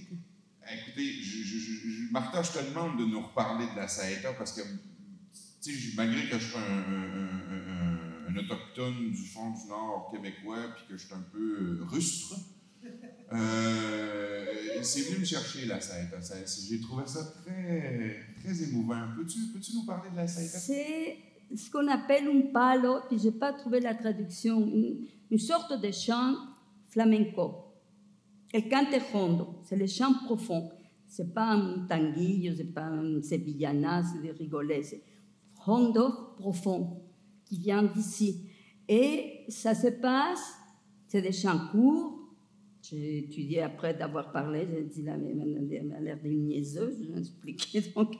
Écoutez, je, je, je- je- Martha, je te demande de nous reparler de la Saeta parce que, tu malgré que je suis un, autochtone du fond du Nord québécois puis que je suis un peu euh, rustre, euh, c'est venu me chercher la Saeta. Ça- J'ai trouvé ça très, émouvant. Peux-tu peux nous parler de la Saeta? C'est ce qu'on appelle un palo, puis je n'ai pas trouvé la traduction, une, sorte de chant flamenco. El cante hondo, c'est le chant profond. C'est pas un tanguillo, c'est pas un sevillana, c'est des rigolets, hondo profond qui vient d'ici. Et ça se passe, c'est des chants courts. J'ai étudié après d'avoir parlé, j'ai dit là, elle a l'air d'une niaiseuse, je vais. Donc,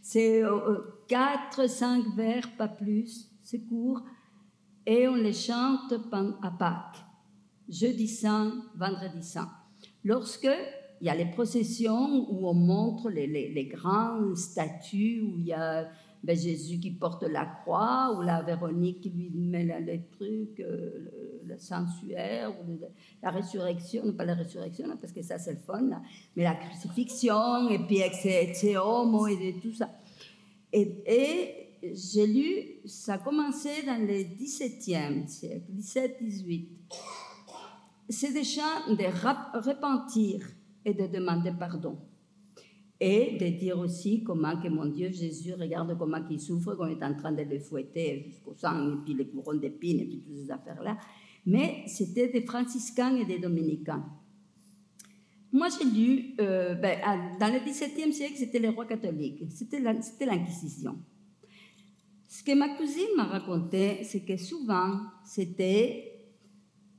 c'est euh, quatre, cinq vers, pas plus, c'est court. Et on les chante à Pâques, jeudi saint, vendredi saint. Lorsque il y a les processions où on montre les, les, les grandes statues, où il y a ben, Jésus qui porte la croix, ou la Véronique qui lui met les trucs, euh, le, le le- la résurrection, pas la résurrection, là, parce que ça c'est le fun, mais la crucifixion, et puis ses homos et tout ça. Et, j'ai lu, ça a commencé dans le 17e siècle, 17-18. C'est chants de repentir et de demander pardon. Et de dire aussi comment que mon Dieu Jésus, regarde comment il souffre, qu'on est en train de le fouetter jusqu'au sang, et puis les couronnes d'épines, et puis toutes ces affaires-là. Mais c'était des franciscains et des dominicains. Moi, j'ai lu, euh, ben, dans le XVIIe siècle, c'était les rois catholiques, c'était l'Inquisition. Ce que ma cousine m'a raconté, c'est que souvent, c'était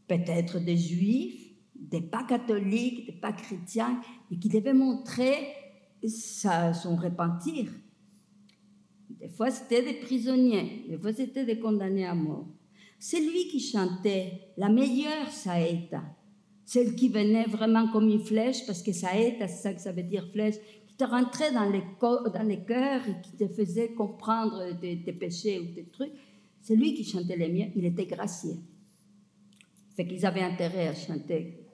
peut-être des juifs, des pas catholiques, des pas chrétiens, et qui devaient montrer sa- son repentir. Des fois, c'était des prisonniers, des fois, c'était des condamnés à mort. C'est lui qui chantait la meilleure saeta, celle qui venait vraiment comme une flèche, parce que saeta, c'est ça que ça veut dire flèche, qui te rentrait dans les, dans les cœurs et qui te faisait comprendre tes, tes péchés ou tes trucs. C'est lui qui chantait les miens, il était gracié. Fait qu'ils avaient intérêt à chanter.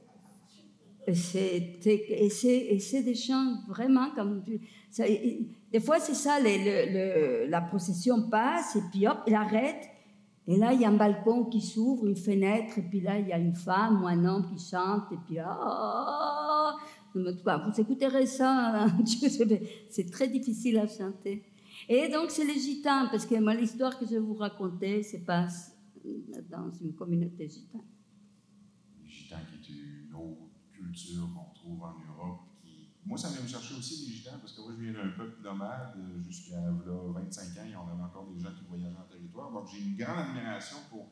Et c'est des chants vraiment comme. Ça, des fois, c'est ça, les, le, la procession passe, et puis hop, il arrête. Et là, il y a un balcon qui s'ouvre, une fenêtre, et puis là, il y a une femme ou un homme qui chante, et puis ah, vous écouterez ça, c'est très difficile à chanter. Et donc, c'est les gitans, parce que moi, l'histoire que je vais vous raconter se passe dans une communauté gitane. Les gitans qui est une autre qu'on trouve en Europe moi, ça vient me chercher aussi les gitans, parce que moi, je viens d'un peuple nomade euh, jusqu'à 25 ans, et on avait encore des gens qui voyageaient en territoire. Donc, j'ai une grande admiration pour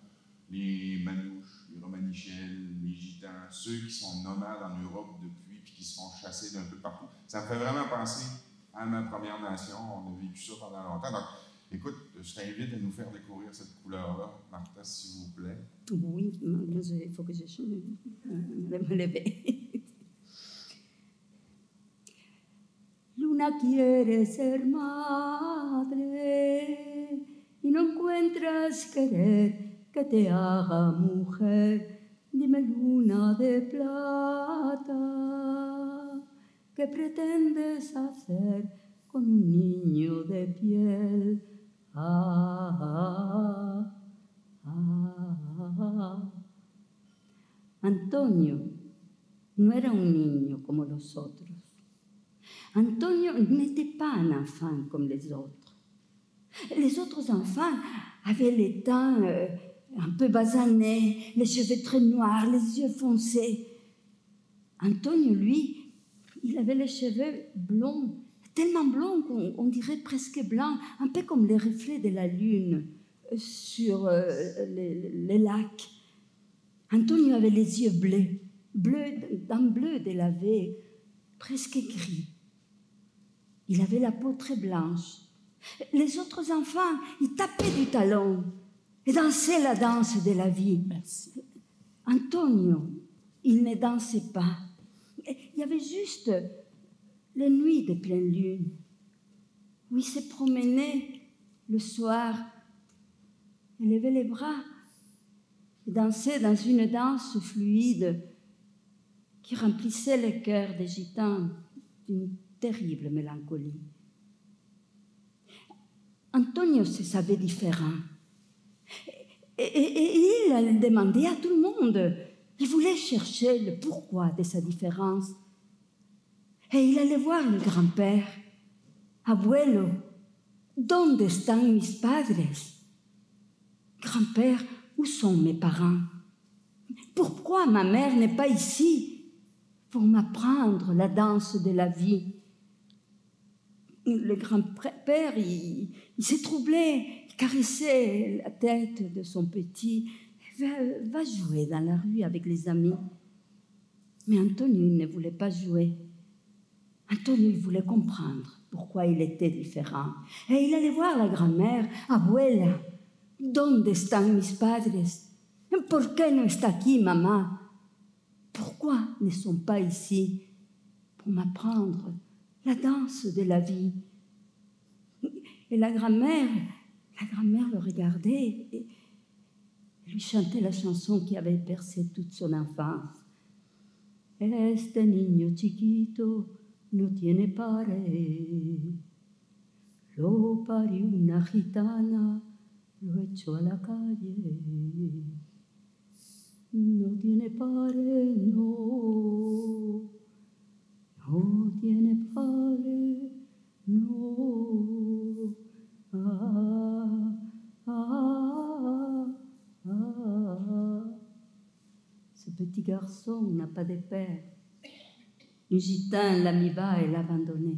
les manouches, les romanichels, les gitans, ceux qui sont nomades en Europe depuis, puis qui se font chasser d'un peu partout. Ça me fait vraiment penser à ma Première Nation. On a vécu ça pendant longtemps. Donc, écoute, je t'invite à nous faire découvrir cette couleur-là, Martha, s'il vous plaît. Oui, il faut que je me lever. Luna quiere ser madre y no encuentras querer que te haga mujer. Dime luna de plata, ¿qué pretendes hacer con un niño de piel? Ah, ah, ah, Antonio no era un niño como los otros. Antonio n'était pas un enfant comme les autres. Les autres enfants avaient les dents euh, un peu basanés, les cheveux très noirs, les yeux foncés. Antonio, lui, il avait les cheveux blonds, tellement blonds qu'on dirait presque blancs, un peu comme les reflets de la lune euh, sur euh, les, les, lacs. Antonio avait les yeux bleus, bleus d'un bleu délavé, presque gris. Il avait la peau très blanche. Les autres enfants, ils tapaient du talon et dansaient la danse de la vie. Merci. Antonio, il ne dansait pas. Il y avait juste les nuits de pleine lune où il se promenait le soir, il levait les bras et dansait dans une danse fluide qui remplissait le cœur des gitans d'une terrible mélancolie. Antonio se savait différent. Et, il il demandé à tout le monde. Il voulait chercher le pourquoi de sa différence. Et il allait voir le grand-père. Abuelo, ¿dónde están mis padres? Grand-père, où sont mes parents? Pourquoi ma mère n'est pas ici? Pour m'apprendre la danse de la vie? Le grand-père, il, s'est troublé, il caressait la tête de son petit. Va, jouer dans la rue avec les amis. Mais Antonio ne voulait pas jouer. Antonio il voulait comprendre pourquoi il était différent. Et il allait voir la grand-mère, Abuela, ¿dónde están mis padres? ¿Por qué no está aquí, maman? Pourquoi ne sont pas ici? Pour m'apprendre la danse de la vie. Et la grand-mère, la grand-mère le regardait et lui chantait la chanson qui avait percé toute son enfance. Este niño chiquito no tiene pare, lo parió una gitana, lo echó a la calle. No tiene pare, no. no garçon n'a pas de père. Un gitan l'a mis bas et l'a abandonné.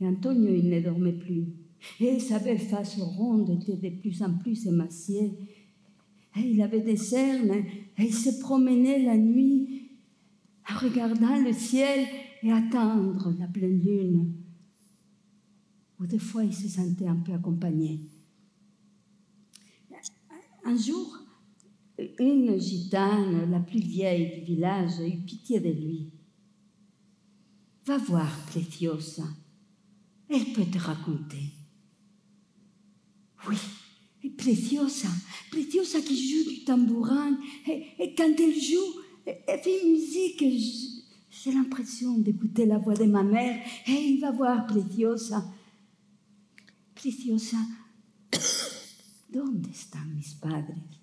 Et Antonio, il ne dormait plus. Et sa belle face ronde était de plus en plus émaciée. Et il avait des cernes, et il se promenait la nuit en regardant le ciel et attendre la pleine lune. Ou des fois, il se sentait un peu accompagné. Un jour, une gitane, la plus vieille du village, eut pitié de lui. Va voir Preciosa, elle peut te raconter. Oui, Preciosa, Preciosa qui joue du tambourin, et, quand elle joue, elle fait une musique, j'ai l'impression d'écouter la voix de ma mère, et va voir Preciosa. Preciosa, ¿dónde están mis padres?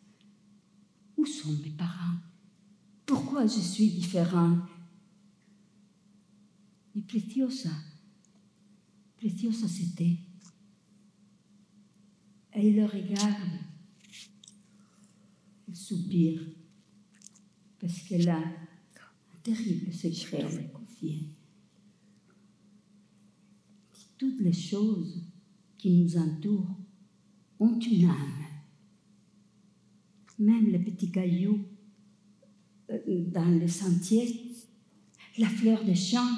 Où sont mes parents? Pourquoi je suis différent? Et Preciosa, Preciosa c'était. Il le regarde. Elle soupire. Parce qu'elle a un terrible secret à confier. Toutes les choses qui nous entourent ont une âme. Même les petits cailloux euh, dans les sentiers, la fleur des champs,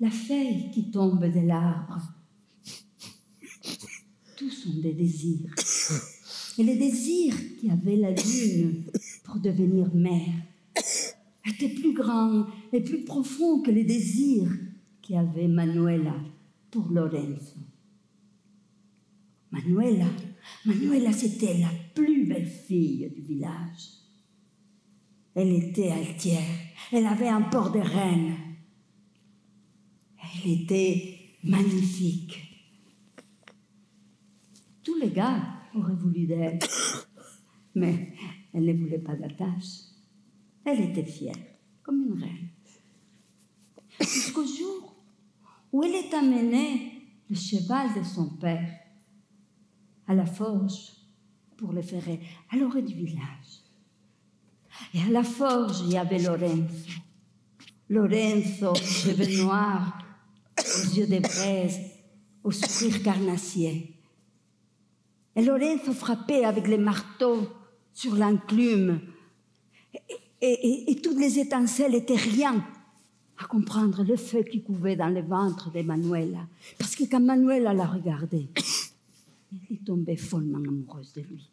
la feuille qui tombe de l'arbre. Tous sont des désirs. Et les désirs qui avaient la lune pour devenir mère étaient plus grands et plus profonds que les désirs qu'avait Manuela pour Lorenzo. Manuela, Manuela, c'était la plus belle fille du village. Elle était altière, elle avait un port de reine. Elle était magnifique. Tous les gars auraient voulu d'elle, mais elle ne voulait pas d'attache. Elle était fière, comme une reine. Jusqu'au jour où elle est amenée le cheval de son père à la forge pour le ferrer à l'orée du village. Et à la forge, il y avait Lorenzo. Lorenzo, cheveux noirs, aux yeux de braise, au sourire carnassier. Et Lorenzo frappait avec les marteaux sur l'enclume. Et, toutes les étincelles étaient rien à comprendre le feu qui couvait dans le ventre de Manuela. Parce que quand Manuela la regardait, elle est tombée follement amoureuse de lui.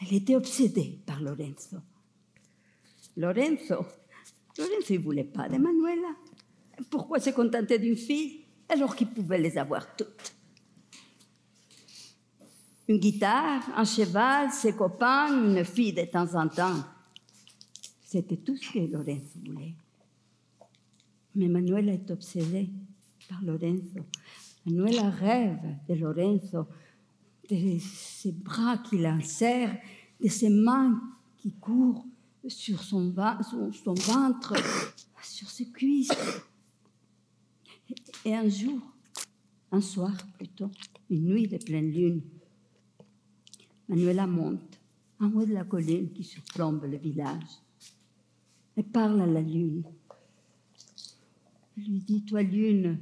Elle était obsédée par Lorenzo. Lorenzo, Lorenzo ne voulait pas de Manuela. Pourquoi se contenter d'une fille alors qu'il pouvait les avoir toutes? Une guitare, un cheval, ses copains, une fille de temps en temps. C'était tout ce que Lorenzo voulait. Mais Manuela est obsédée par Lorenzo. Manuela rêve de Lorenzo, de ses bras qui l'enserrent, de ses mains qui courent sur son ventre, sur ses cuisses. Et un jour, un soir plutôt, une nuit de pleine lune, Manuela monte en haut de la colline qui surplombe le village et parle à la lune. Elle lui dit, toi lune,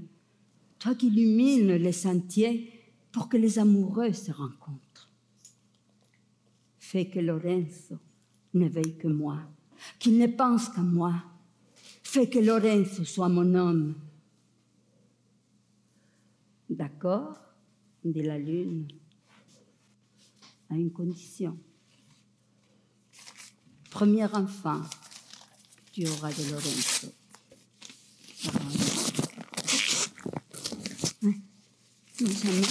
toi qui les sentiers pour que les amoureux se rencontrent, fais que Lorenzo ne veille que moi, qu'il ne pense qu'à moi, fais que Lorenzo soit mon homme. D'accord, dit la lune, à une condition. Premier enfant, tu auras de Lorenzo. Hein? Mais jamais,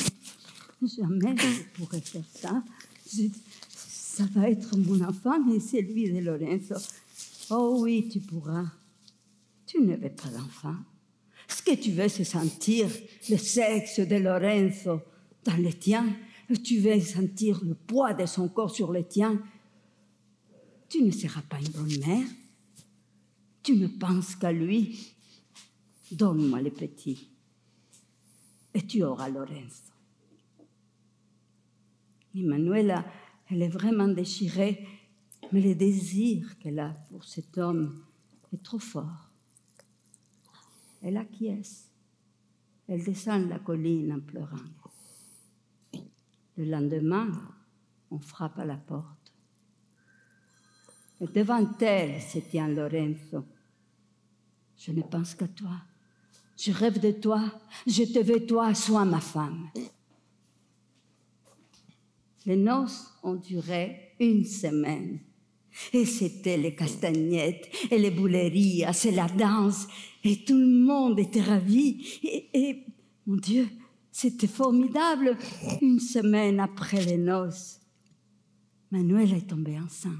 jamais je pourrais faire ça. Je- ça va être mon enfant et c'est lui de Lorenzo. Oh oui, tu pourras. Tu ne veux pas d'enfant. Ce que tu veux, c'est sentir le sexe de Lorenzo dans le tien. Tu veux sentir le poids de son corps sur le tien. Tu ne seras pas une bonne mère. Tu ne penses qu'à lui. Donne-moi le petit. Et tu auras Lorenzo. Et Manuela, elle est vraiment déchirée, mais le désir qu'elle a pour cet homme est trop fort. Elle acquiesce. Elle descend la colline en pleurant. Le lendemain, on frappe à la porte. Et devant elle se tient Lorenzo. Je ne pense qu'à toi. Je rêve de toi. Je te veux, toi, sois ma femme. Les noces ont duré une semaine. Et c'était les castagnettes et les bouleries, c'est la danse. Et tout le monde était ravi. Et, et, mon Dieu, C'était formidable. Une semaine après les noces, Manuela est tombée enceinte.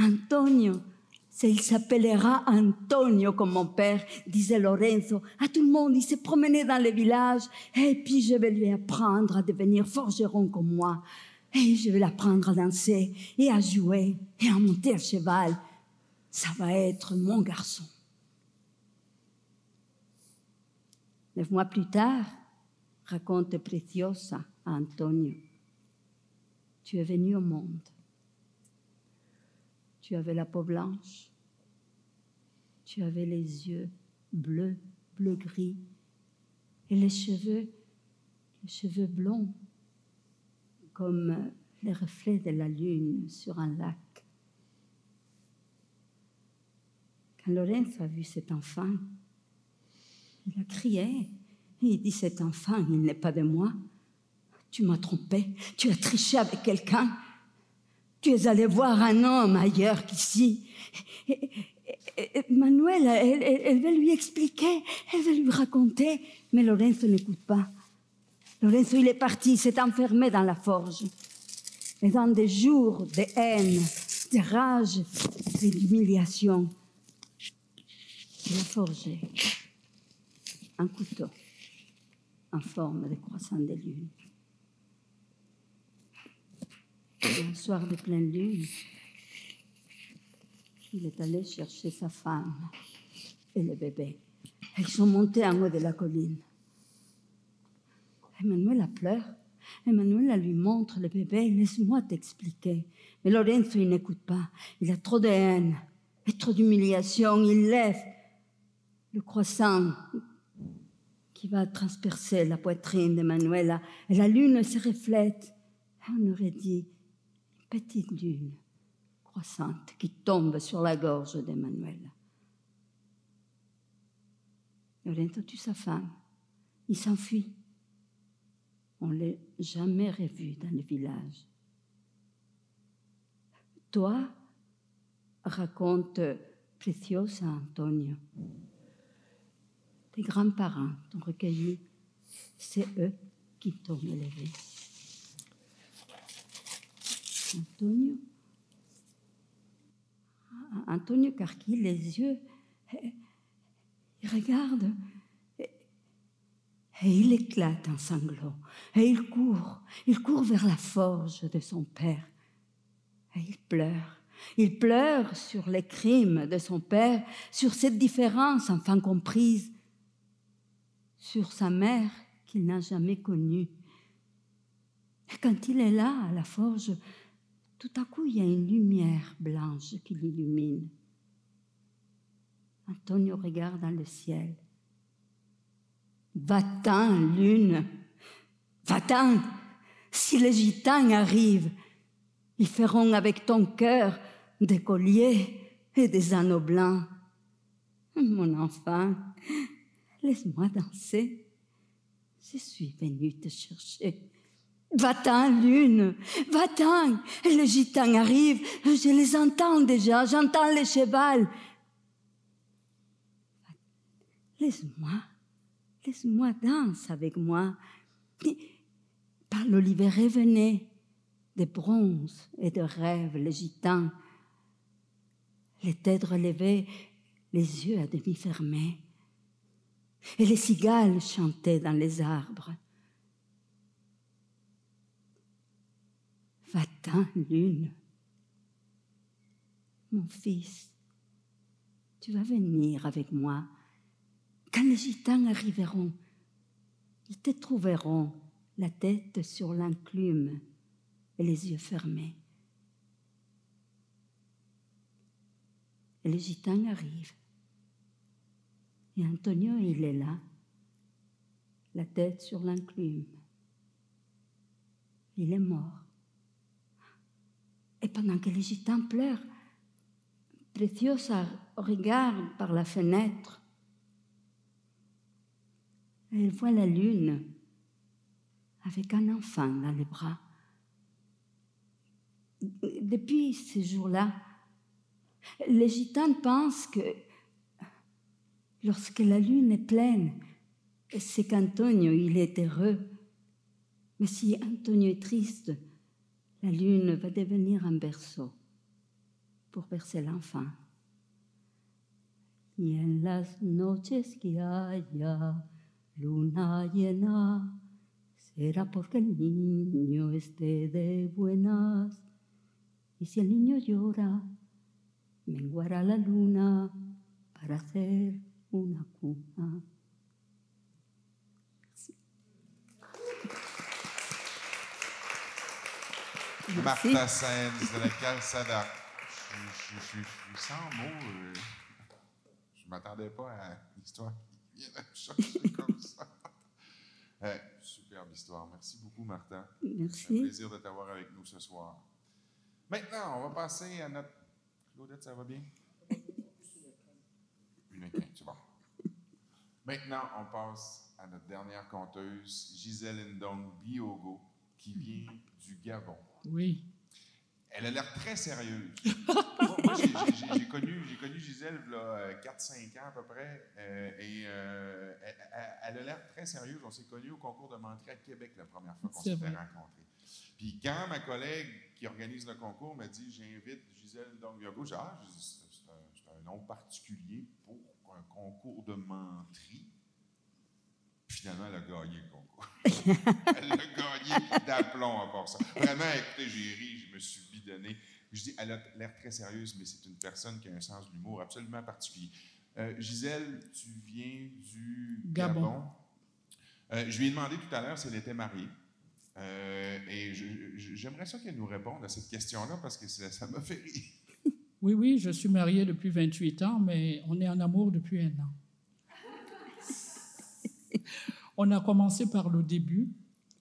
Antonio, il s'appellera Antonio comme mon père, disait Lorenzo. À tout le monde, il s'est promené dans les villages. Et puis je vais lui apprendre à devenir forgeron comme moi. Et je vais l'apprendre à danser et à jouer et à monter à cheval. Ça va être mon garçon. Neuf mois plus tard, raconte Preciosa à Antonio, tu es venu au monde. Tu avais la peau blanche, tu avais les yeux bleus, bleu-gris, et les cheveux, les cheveux blonds, comme les reflets de la lune sur un lac. Quand Lorenzo a vu cet enfant, il a crié. Il dit, cet enfant, il n'est pas de moi. Tu m'as trompé. Tu as triché avec quelqu'un. Tu es allé voir un homme ailleurs qu'ici. Manuel, elle, elle, veut lui expliquer, elle veut lui raconter, mais Lorenzo n'écoute pas. Lorenzo, il est parti, s'est enfermé dans la forge. Et dans des jours de haine, de rage d'humiliation, il a forgé un couteau en forme de croissant de lune. Et un soir de pleine lune, il est allé chercher sa femme et le bébé. Ils sont montés en haut de la colline. Emmanuel pleure. Emmanuel lui montre le bébé. Laisse-moi t'expliquer. Mais Lorenzo, il n'écoute pas. Il a trop de haine et trop d'humiliation. Il lève le croissant qui va transpercer la poitrine de Manuela. Et la lune se reflète. On aurait dit une petite lune qui tombe sur la gorge d'Emmanuel. Lorenzo tue sa femme. Il s'enfuit. On ne l'a jamais revu dans le village. Toi, raconte Preciosa Antonio, tes grands-parents t'ont recueilli, c'est eux qui t'ont élevé. Antonio, Antonio Carqui, les yeux, il regarde et, il éclate en sanglots. Et il court, il court vers la forge de son père. Et il pleure. Il pleure sur les crimes de son père, sur cette différence enfin comprise sur sa mère qu'il n'a jamais connue. Et quand il est là, à la forge, tout à coup, il y a une lumière blanche qui l'illumine. Antonio regarde dans le ciel. Va-t'en, lune, va-t'en. Si les gitans arrivent, ils feront avec ton cœur des colliers et des anneaux blancs. Mon enfant, Laisse-moi danser. Je suis venue te chercher. Va-t'en, lune, va-t'en. Les gitans arrivent, je les entends déjà, j'entends les chevals. Laisse-moi, laisse-moi danser avec moi. Par l'olivier venez de bronze et de rêves, les gitans, les têtes relevées, les yeux à demi fermés et les cigales chantaient dans les arbres. Va-t'en, lune. Mon fils, tu vas venir avec moi. Quand les gitans arriveront, ils te trouveront la tête sur l'enclume et les yeux fermés. Et les gitans arrivent. Et Antonio, il est là, la tête sur l'enclume. Il est mort. Et pendant que les gitans pleurent, Preciosa regarde par la fenêtre. Elle voit la lune avec un enfant dans les bras. Depuis ce jour-là, les gitans pensent que Lorsque la lune est pleine, c'est qu'Antonio, il est heureux. Mais si Antonio est triste, la lune va devenir un berceau pour bercer l'enfant. Y en las noches que haya luna llena, será porque el niño esté de buenas. Y si el niño llora, menguará la luna para hacer una cuna. Merci. Martha Sands de la Calçada. Je, je, je, je suis sans mots. euh, je ne m'attendais pas à une histoire qui vient me chercher comme ça. Superbe histoire. Merci beaucoup, Martha. C'est un Merci. plaisir de t'avoir avec nous ce soir. Maintenant, on va passer à notre. Claudette, ça va bien? Une et c'est bon. Maintenant, on passe à notre dernière conteuse, Gisèle Ndong Biogo, qui vient du Gabon. Oui. Elle a l'air très sérieuse. moi, j'ai- connu, connu Gisèle il y a 4-5 ans à peu près, euh, et euh, elle, a l'air très sérieuse. On s'est connus au concours de menterie à Québec la première fois qu'on s'est rencontrer. Puis quand ma collègue qui organise le concours m'a dit j'invite Gisèle Dongyogo, j'ai dit, ah, c'est un, un nom particulier pour un concours de menterie. Finalement, elle a gagné le concours. elle a gagné d'aplomb à part ça. Vraiment, écoutez, j'ai ri, je me suis bidonné. Je dis, elle a l'air très sérieuse, mais c'est une personne qui a un sens de l'humour absolument particulier. Euh, Gisèle, tu viens du Gabon. Gabon. Euh, je lui ai demandé tout à l'heure si elle était mariée. Euh, et j'aimerais ça qu'elle nous réponde à cette question-là parce que ça ça m'a fait rire. Oui, oui, je suis mariée depuis 28 ans, mais on est en amour depuis un an. On a commencé par le début,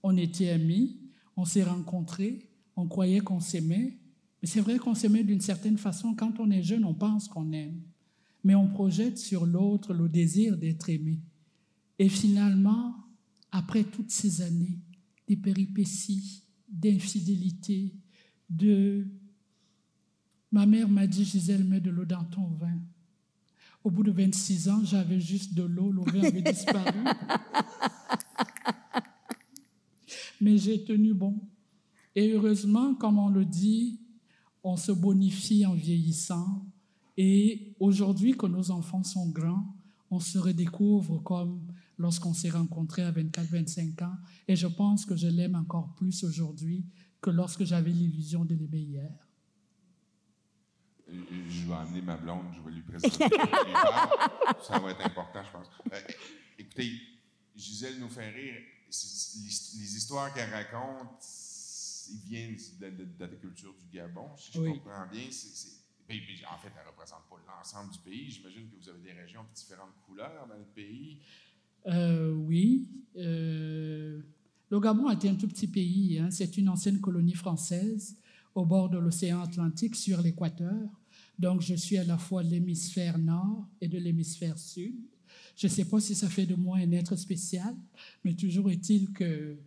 on était amis, on s'est rencontrés, on croyait qu'on s'aimait, mais c'est vrai qu'on s'aimait d'une certaine façon. Quand on est jeune, on pense qu'on aime, mais on projette sur l'autre le désir d'être aimé. Et finalement, après toutes ces années, des péripéties, d'infidélité, de Ma mère m'a dit, Gisèle, mets de l'eau dans ton vin. Au bout de 26 ans, j'avais juste de l'eau, le vin avait disparu. Mais j'ai tenu bon. Et heureusement, comme on le dit, on se bonifie en vieillissant. Et aujourd'hui que nos enfants sont grands, on se redécouvre comme lorsqu'on s'est rencontrés à 24-25 ans. Et je pense que je l'aime encore plus aujourd'hui que lorsque j'avais l'illusion de l'aimer hier. Je vais amener ma blonde, je vais lui présenter. les parts. ça va être important, je pense. Euh, écoutez, Gisèle nous fait rire. Les, les histoires qu'elle raconte, ils viennent de, de- de la culture du Gabon, si je Oui. comprends bien. C'est- puis- puis, en fait, elle ne représente pas l'ensemble du pays. J'imagine que vous avez des régions de différentes couleurs dans le pays. Euh, oui. euh, le Gabon est un tout petit pays. hein. C'est une ancienne colonie française au bord de l'océan Atlantique sur l'équateur. Donc, je suis à la fois de l'hémisphère nord et de l'hémisphère sud. Je ne sais pas si ça fait de moi un être spécial, mais toujours est-il que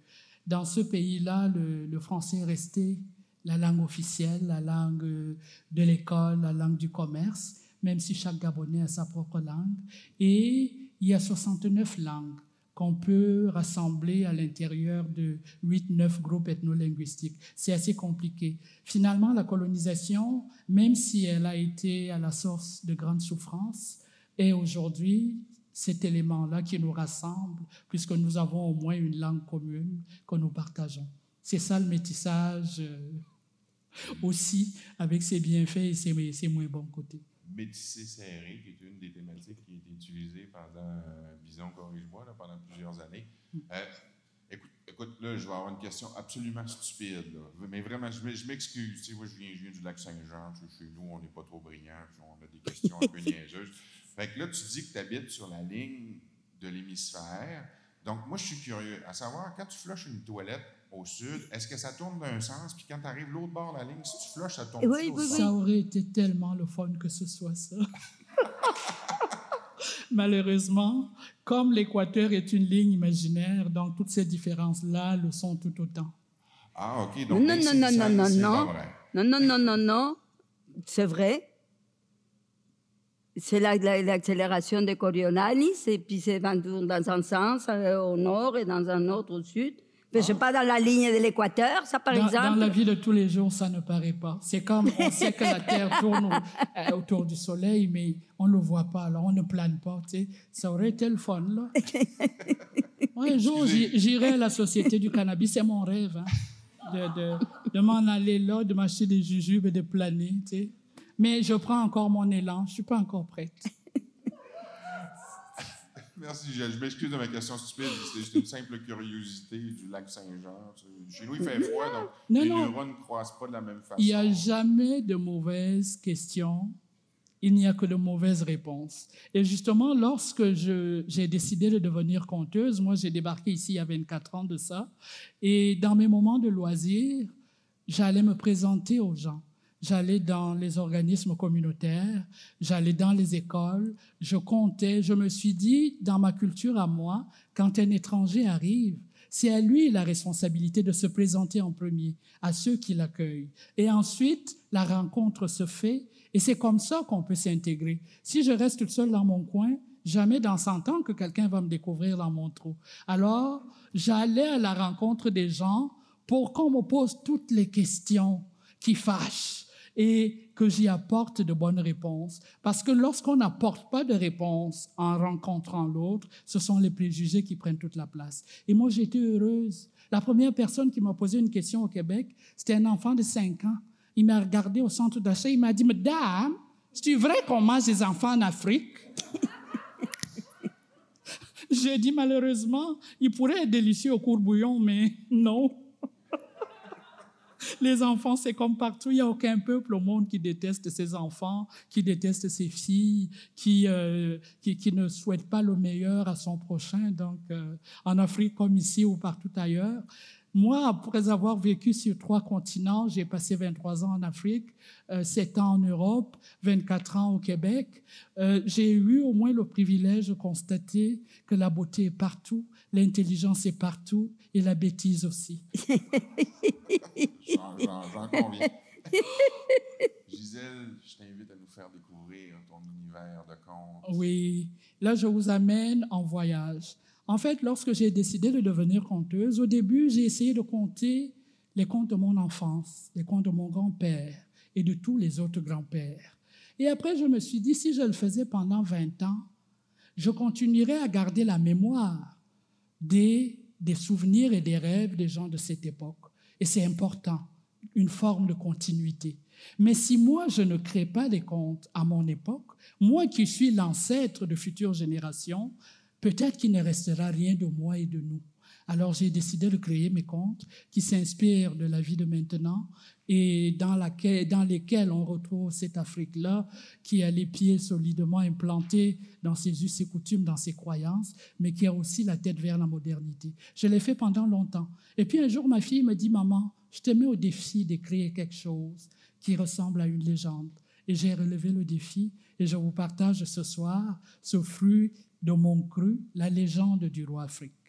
dans ce pays-là, le, français est resté la langue officielle, la langue de l'école, la langue du commerce, même si chaque Gabonais a sa propre langue. Et il y a 69 langues qu'on peut rassembler à l'intérieur de 8-9 groupes ethnolinguistiques. C'est assez compliqué. Finalement, la colonisation, même si elle a été à la source de grandes souffrances, est aujourd'hui cet élément-là qui nous rassemble, puisque nous avons au moins une langue commune que nous partageons. C'est ça le métissage euh, aussi, avec ses bienfaits et ses, ses moins bons côtés. Métissé serré, qui est une des thématiques qui a été utilisée pendant Bison Corrige-moi, pendant plusieurs années. Euh, écoute, écoute, là, je vais avoir une question absolument stupide, là. mais vraiment, je m'e- je m'excuse. Tu sais, moi, je viens, je viens du lac Saint-Jean, chez nous, on n'est pas trop brillants, on a des questions un peu niaiseuses. Fait que là, tu dis que tu habites sur la ligne de l'hémisphère. Donc, moi, je suis curieux à savoir, quand tu flushes une toilette au sud, est-ce que ça tourne d'un sens, puis quand tu arrives l'autre bord de la ligne, si tu flushes, ça tourne Oui, oui, sens? Ça aurait été tellement le fun que ce soit ça. Malheureusement, comme l'équateur est une ligne imaginaire, donc toutes ces différences-là le sont tout autant. Ah, OK. Non, Donc, non, non, non, ça- non, c'est non. vrai. Non, non, non, non, non. C'est vrai. c'est la- la- l'accélération de Coriolannis, et puis c'est dans, dans un sens euh, au nord et dans un autre au sud. Je sais pas dans la ligne de l'équateur, ça par Dans, exemple. dans la vie de tous les jours, ça ne paraît pas. C'est comme on sait que la Terre tourne au- euh, autour du Soleil, mais on ne le voit pas, alors on ne plane pas. tu sais. Ça aurait été le fun, là. Un jour, j'irai à la Société du cannabis, c'est mon rêve, hein, de, de, de m'en aller là, de m'acheter des jujubes et de planer. tu sais. Mais je prends encore mon élan, je ne suis pas encore prête. Merci, Gilles. Je m'excuse de ma question stupide. C'est juste une simple curiosité du lac Saint-Jean. Chez nous, il fait froid, donc Non, les non. neurones ne croisent pas de la même façon. Il n'y a jamais de mauvaises questions, il n'y a que de mauvaises réponses. Et justement, lorsque je- j'ai décidé de devenir conteuse, moi j'ai débarqué ici il y a 24 ans de ça, et dans mes moments de loisirs, j'allais me présenter aux gens. J'allais dans les organismes communautaires, j'allais dans les écoles, je comptais, je me suis dit, dans ma culture à moi, quand un étranger arrive, c'est à lui la responsabilité de se présenter en premier, à ceux qui l'accueillent. Et ensuite, la rencontre se fait, et c'est comme ça qu'on peut s'intégrer. Si je reste toute seule dans mon coin, jamais dans 100 ans que quelqu'un va me découvrir dans mon trou. Alors, j'allais à la rencontre des gens pour qu'on me pose toutes les questions qui fâchent et que j'y apporte de bonnes réponses. Parce que lorsqu'on n'apporte pas de réponse en rencontrant l'autre, ce sont les préjugés qui prennent toute la place. Et moi, j'étais heureuse. La première personne qui m'a posé une question au Québec, c'était un enfant de 5 ans. Il m'a regardé au centre d'achat, il m'a dit, Madame, c'est vrai qu'on mange des enfants en Afrique? J'ai dit, malheureusement, il pourrait être délicieux au court-bouillon, mais non. Les enfants, c'est comme partout. Il n'y a aucun peuple au monde qui déteste ses enfants, qui déteste ses filles, qui, euh, qui, ne souhaite pas le meilleur à son prochain. Donc, euh, en Afrique comme ici ou partout ailleurs. Moi, après avoir vécu sur trois continents, j'ai passé 23 ans en Afrique, euh, 7 ans en Europe, 24 ans au Québec. Euh, j'ai eu au moins le privilège de constater que la beauté est partout, l'intelligence est partout et la bêtise aussi. J'en- conviens. Gisèle, je t'invite à nous faire découvrir ton univers de contes. Oui, là, je vous amène en voyage. En fait, lorsque j'ai décidé de devenir conteuse, au début, j'ai essayé de compter les contes de mon enfance, les contes de mon grand-père et de tous les autres grands-pères. Et après, je me suis dit, si je le faisais pendant 20 ans, je continuerais à garder la mémoire des, souvenirs et des rêves des gens de cette époque. Et c'est important, une forme de continuité. Mais si moi, je ne crée pas des contes à mon époque, moi qui suis l'ancêtre de futures générations, peut-être qu'il ne restera rien de moi et de nous. Alors j'ai décidé de créer mes contes qui s'inspirent de la vie de maintenant et dans, lesquels on retrouve cette Afrique-là qui a les pieds solidement implantés dans ses us et coutumes, dans ses croyances, mais qui a aussi la tête vers la modernité. Je l'ai fait pendant longtemps. Et puis un jour, ma fille me dit, maman, je te mets au défi d'écrire quelque chose qui ressemble à une légende. Et j'ai relevé le défi et je vous partage ce soir ce fruit de mon cru, la légende du roi Afrique.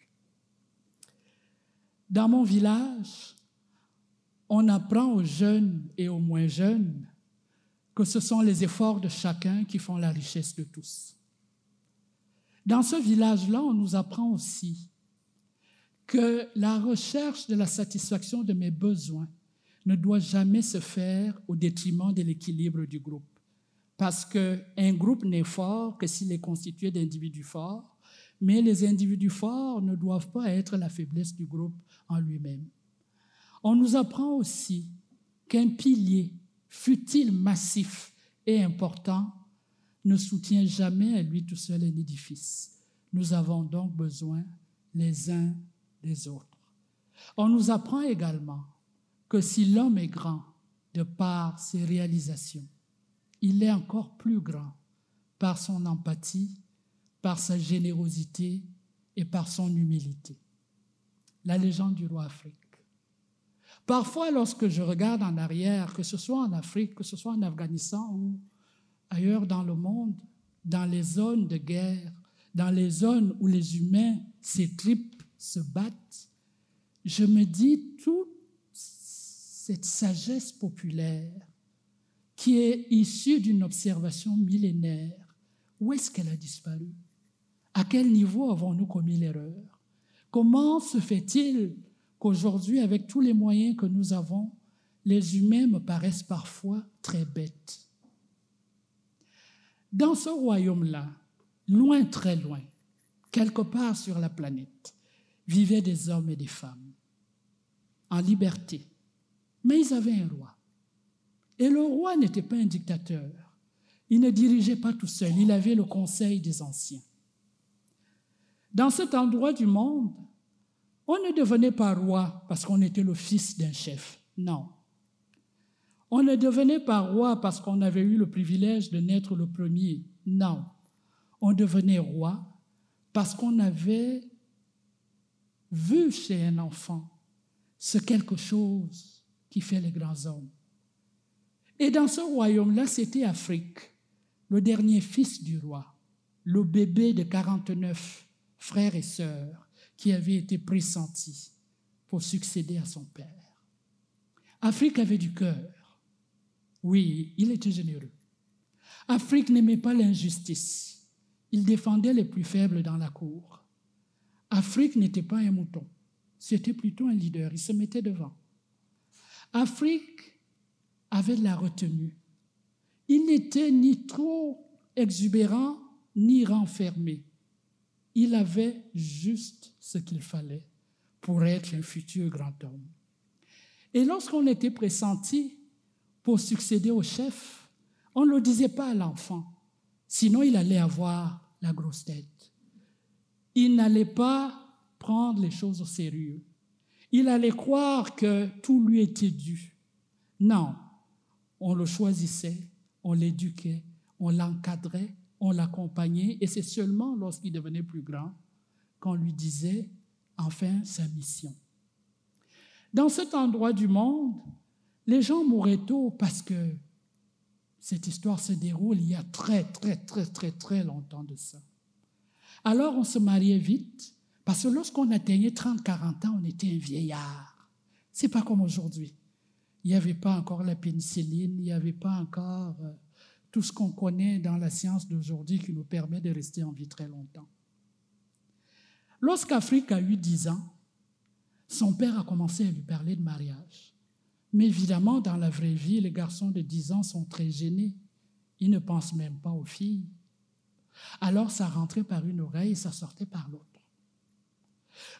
Dans mon village, on apprend aux jeunes et aux moins jeunes que ce sont les efforts de chacun qui font la richesse de tous. Dans ce village-là, on nous apprend aussi que la recherche de la satisfaction de mes besoins ne doit jamais se faire au détriment de l'équilibre du groupe. Parce qu'un groupe n'est fort que s'il est constitué d'individus forts, mais les individus forts ne doivent pas être la faiblesse du groupe en lui-même. On nous apprend aussi qu'un pilier, fut-il massif et important, ne soutient jamais à lui tout seul un édifice. Nous avons donc besoin les uns des autres. On nous apprend également que si l'homme est grand de par ses réalisations, il est encore plus grand par son empathie, par sa générosité et par son humilité. La légende du roi Afrique. Parfois, lorsque je regarde en arrière, que ce soit en Afrique, que ce soit en Afghanistan ou ailleurs dans le monde, dans les zones de guerre, dans les zones où les humains s'étripent, se battent, je me dis toute cette sagesse populaire qui est issue d'une observation millénaire Où est-ce qu'elle a disparu? À quel niveau avons-nous commis l'erreur? Comment se fait-il qu'aujourd'hui, avec tous les moyens que nous avons, les humains me paraissent parfois très bêtes? Dans ce royaume-là, loin, très loin, quelque part sur la planète, vivaient des hommes et des femmes en liberté. Mais ils avaient un roi. Et le roi n'était pas un dictateur. Il ne dirigeait pas tout seul, il avait le conseil des anciens. Dans cet endroit du monde, on ne devenait pas roi parce qu'on était le fils d'un chef. Non. On ne devenait pas roi parce qu'on avait eu le privilège de naître le premier. Non. On devenait roi parce qu'on avait vu chez un enfant ce quelque chose qui fait les grands hommes. Et dans ce royaume-là, c'était Afrique, le dernier fils du roi, le bébé de 49 frères et sœurs qui avait été pressenti pour succéder à son père. Afrique avait du cœur. Oui, il était généreux. Afrique n'aimait pas l'injustice. Il défendait les plus faibles dans la cour. Afrique n'était pas un mouton, c'était plutôt un leader, il se mettait devant. Afrique avait de la retenue. Il n'était ni trop exubérant, ni renfermé. Il avait juste ce qu'il fallait pour être un futur grand homme. Et lorsqu'on était pressenti pour succéder au chef, on ne le disait pas à l'enfant, sinon il allait avoir la grosse tête. Il n'allait pas prendre les choses au sérieux. Il allait croire que tout lui était dû. Non, on le choisissait, on l'éduquait, on l'encadrait, on l'accompagnait, et c'est seulement lorsqu'il devenait plus grand qu'on lui disait enfin sa mission. Dans cet endroit du monde, les gens mouraient tôt parce que cette histoire se déroule il y a très, très, très, très, très longtemps de ça. Alors on se mariait vite, parce que lorsqu'on atteignait 30-40 ans, on était un vieillard. C'est pas comme aujourd'hui. Il n'y avait pas encore la pénicilline, il n'y avait pas encore euh, tout ce qu'on connaît dans la science d'aujourd'hui qui nous permet de rester en vie très longtemps. Lorsqu'Afrique a eu 10 ans, son père a commencé à lui parler de mariage. Mais évidemment, dans la vraie vie, les garçons de 10 ans sont très gênés. Ils ne pensent même pas aux filles. Alors ça rentrait par une oreille et ça sortait par l'autre.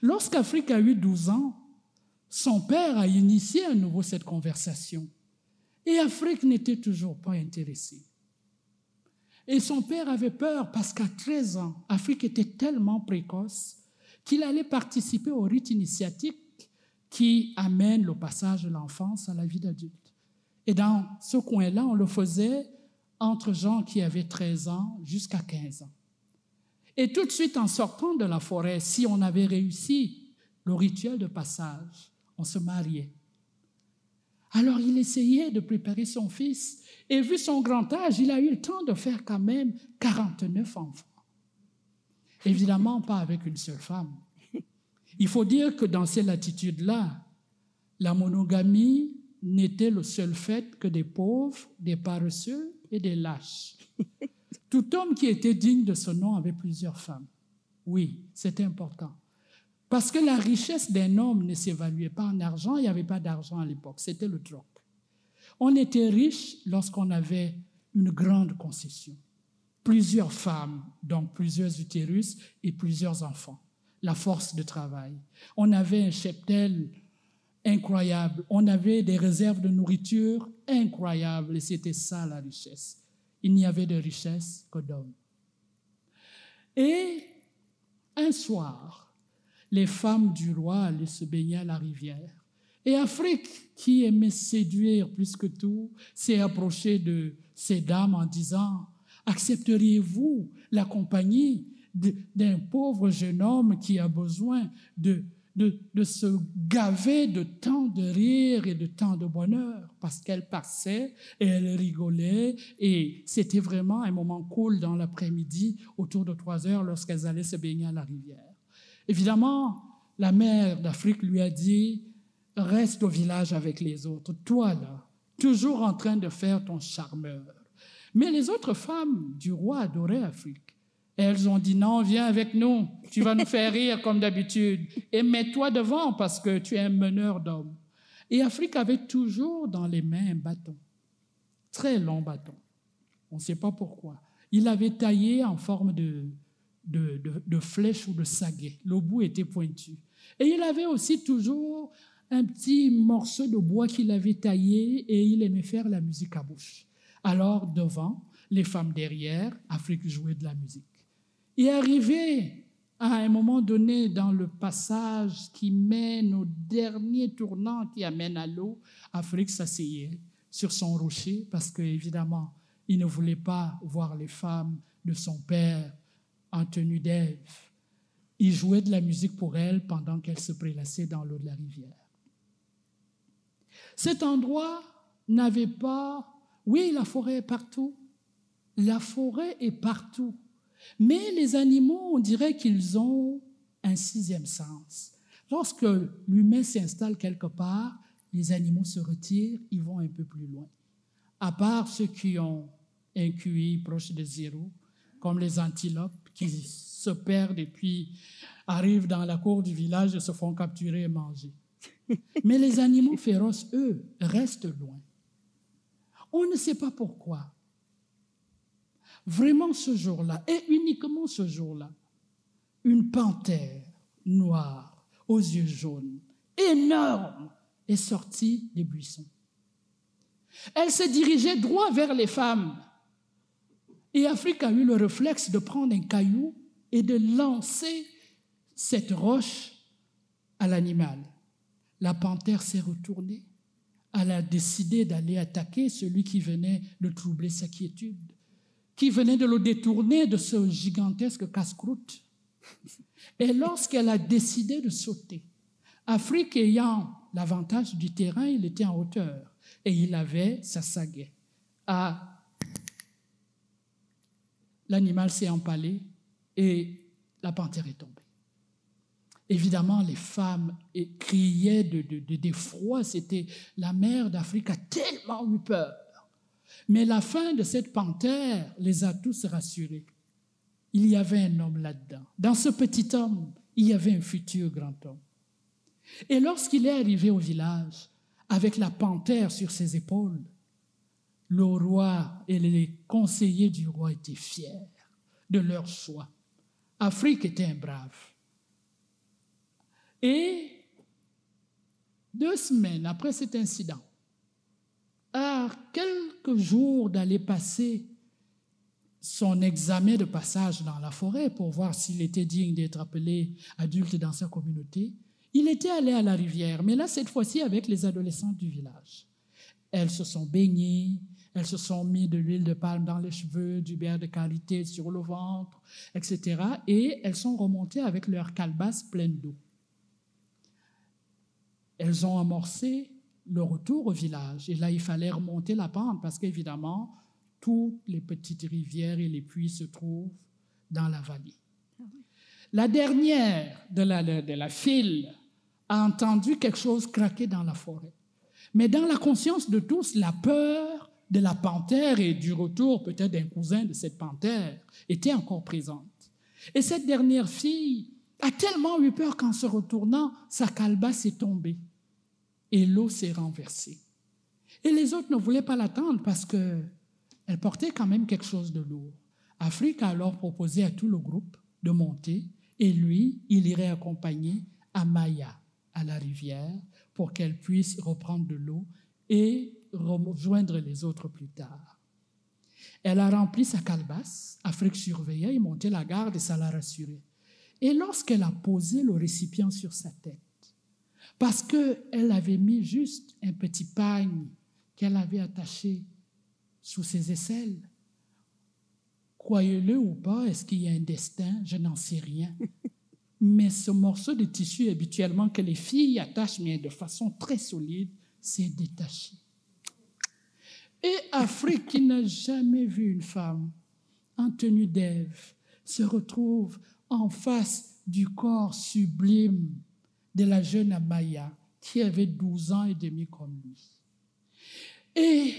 Lorsqu'Afrique a eu 12 ans, son père a initié à nouveau cette conversation. Et Afrique n'était toujours pas intéressée. Et son père avait peur parce qu'à 13 ans, Afrique était tellement précoce qu'il allait participer au rite initiatique qui amène le passage de l'enfance à la vie d'adulte. Et dans ce coin-là, on le faisait entre gens qui avaient 13 ans jusqu'à 15 ans. Et tout de suite, en sortant de la forêt, si on avait réussi le rituel de passage, on se mariait. Alors il essayait de préparer son fils, et vu son grand âge, il a eu le temps de faire quand même 49 enfants. Évidemment, pas avec une seule femme. Il faut dire que dans ces latitudes-là, la monogamie n'était le seul fait que des pauvres, des paresseux et des lâches. Tout homme qui était digne de ce nom avait plusieurs femmes. Oui, c'était important. Parce que la richesse d'un homme ne s'évaluait pas en argent, il n'y avait pas d'argent à l'époque, c'était le troc. On était riche lorsqu'on avait une grande concession. Plusieurs femmes, donc plusieurs utérus et plusieurs enfants. La force de travail. On avait un cheptel incroyable. On avait des réserves de nourriture incroyables et c'était ça la richesse il n'y avait de richesse que d'hommes. Et un soir, les femmes du roi allaient se baigner à la rivière. Et Afrique, qui aimait séduire plus que tout, s'est approchée de ces dames en disant, accepteriez-vous la compagnie d'un pauvre jeune homme qui a besoin de se gaver de tant de rire et de tant de bonheur parce qu'elle passait et elle rigolait et c'était vraiment un moment cool dans l'après-midi autour de trois heures lorsqu'elles allaient se baigner à la rivière. Évidemment, la mère d'Afrique lui a dit, reste au village avec les autres, toi là, toujours en train de faire ton charmeur. Mais les autres femmes du roi adoraient Afrique. Elles ont dit non, viens avec nous, tu vas nous faire rire comme d'habitude et mets-toi devant parce que tu es un meneur d'hommes. Et Afrique avait toujours dans les mains un bâton, très long bâton. On ne sait pas pourquoi. Il avait taillé en forme de, de, de, de flèche ou de saguet. Le bout était pointu. Et il avait aussi toujours un petit morceau de bois qu'il avait taillé et il aimait faire la musique à bouche. Alors, devant, les femmes derrière, Afrique jouait de la musique. Et arrivé à un moment donné dans le passage qui mène au dernier tournant qui amène à l'eau, Afrique s'asseyait sur son rocher parce qu'évidemment, il ne voulait pas voir les femmes de son père en tenue d'Ève. Il jouait de la musique pour elles pendant qu'elles se prélassaient dans l'eau de la rivière. Cet endroit n'avait pas... Oui, la forêt est partout. La forêt est partout. Mais les animaux, on dirait qu'ils ont un sixième sens. Lorsque l'humain s'installe quelque part, les animaux se retirent, ils vont un peu plus loin. À part ceux qui ont un QI proche de zéro, comme les antilopes qui se perdent et puis arrivent dans la cour du village et se font capturer et manger. Mais les animaux féroces, eux, restent loin. On ne sait pas pourquoi. Vraiment ce jour-là, et uniquement ce jour-là, une panthère noire aux yeux jaunes, énorme, est sortie des buissons. Elle se dirigeait droit vers les femmes. Et Afrique a eu le réflexe de prendre un caillou et de lancer cette roche à l'animal. La panthère s'est retournée. Elle a décidé d'aller attaquer celui qui venait de troubler sa quiétude, qui venait de le détourner de ce gigantesque casse-croûte. Et lorsqu'elle a décidé de sauter, Afrique ayant l'avantage du terrain, il était en hauteur et il avait sa sagaie. Ah, l'animal s'est empalé et la panthère est tombée. Évidemment, les femmes criaient de, de, d'effroi. C'était la mère d'Afrique a tellement eu peur. Mais la fin de cette panthère les a tous rassurés. Il y avait un homme là-dedans. Dans ce petit homme, il y avait un futur grand homme. Et lorsqu'il est arrivé au village, avec la panthère sur ses épaules, le roi et les conseillers du roi étaient fiers de leur choix. Afrique était un brave. Et deux semaines après cet incident, à quelques jours d'aller passer son examen de passage dans la forêt pour voir s'il était digne d'être appelé adulte dans sa communauté, il était allé à la rivière, mais là, cette fois-ci, avec les adolescentes du village. Elles se sont baignées, elles se sont mis de l'huile de palme dans les cheveux, du beurre de qualité sur le ventre, etc. Et elles sont remontées avec leur calebasse pleine d'eau. Elles ont amorcé le retour au village. Et là, il fallait remonter la pente parce qu'évidemment, toutes les petites rivières et les puits se trouvent dans la vallée. La dernière de la file a entendu quelque chose craquer dans la forêt. Mais dans la conscience de tous, la peur de la panthère et du retour peut-être d'un cousin de cette panthère était encore présente. Et cette dernière fille a tellement eu peur qu'en se retournant, sa calebasse est tombée et l'eau s'est renversée. Et les autres ne voulaient pas l'attendre parce qu'elle portait quand même quelque chose de lourd. Afrique a alors proposé à tout le groupe de monter et lui, il irait accompagner Amaya à la rivière pour qu'elle puisse reprendre de l'eau et rejoindre les autres plus tard. Elle a rempli sa calebasse, Afrique surveillait, et montait la garde et ça l'a rassurée. Et lorsqu'elle a posé le récipient sur sa tête, parce qu'elle avait mis juste un petit pagne qu'elle avait attaché sous ses aisselles, croyez-le ou pas, est-ce qu'il y a un destin? Je n'en sais rien. Mais ce morceau de tissu habituellement que les filles attachent, mais de façon très solide, s'est détaché. Et Afrique, qui n'a jamais vu une femme en tenue d'Ève, se retrouve en face du corps sublime de la jeune Amaya, qui avait 12 ans et demi comme lui. Et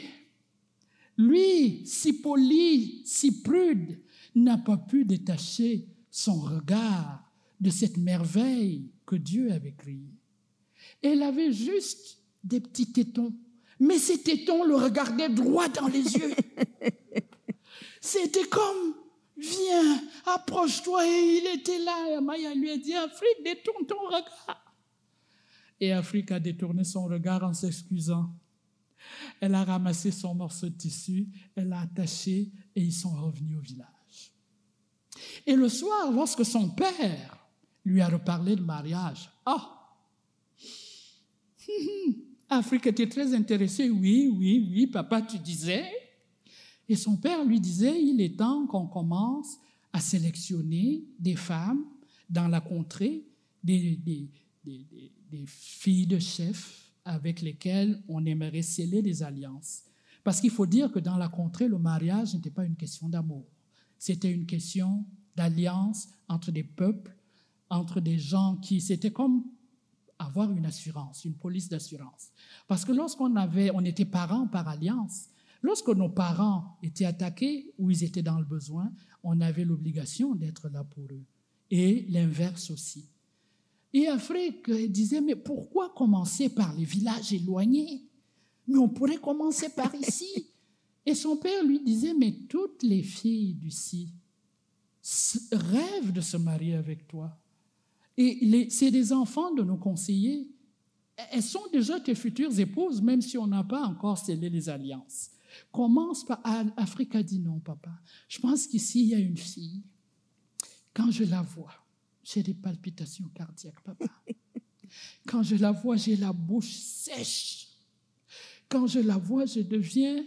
lui, si poli, si prude, n'a pas pu détacher son regard de cette merveille que Dieu avait créée. Elle avait juste des petits tétons, mais ces tétons le regardaient droit dans les yeux. C'était comme, viens, approche-toi, et il était là. Et Maya lui a dit, Afrique, détourne ton regard. Et Afrique a détourné son regard en s'excusant. Elle a ramassé son morceau de tissu, elle l'a attaché et ils sont revenus au village. Et le soir, lorsque son père lui a reparlé de mariage, ah, Afrique était très intéressée, oui, oui, oui, papa, tu disais. Et son père lui disait, il est temps qu'on commence à sélectionner des femmes dans la contrée, des, filles de chefs avec lesquelles on aimerait sceller des alliances. Parce qu'il faut dire que dans la contrée, le mariage n'était pas une question d'amour. C'était une question d'alliance entre des peuples, entre des gens qui, c'était comme avoir une assurance, une police d'assurance. Parce que lorsqu'on avait, on était parents par alliance, lorsque nos parents étaient attaqués ou ils étaient dans le besoin, on avait l'obligation d'être là pour eux. Et l'inverse aussi. Et Afrique disait, mais pourquoi commencer par les villages éloignés? Mais on pourrait commencer par ici. Et son père lui disait, mais toutes les filles d'ici rêvent de se marier avec toi. Et c'est des enfants de nos conseillers. Elles sont déjà tes futures épouses, même si on n'a pas encore scellé les alliances. Commence par... Afrique a dit non, papa. Je pense qu'ici, il y a une fille. Quand je la vois, j'ai des palpitations cardiaques, papa. Quand je la vois, j'ai la bouche sèche. Quand je la vois, je deviens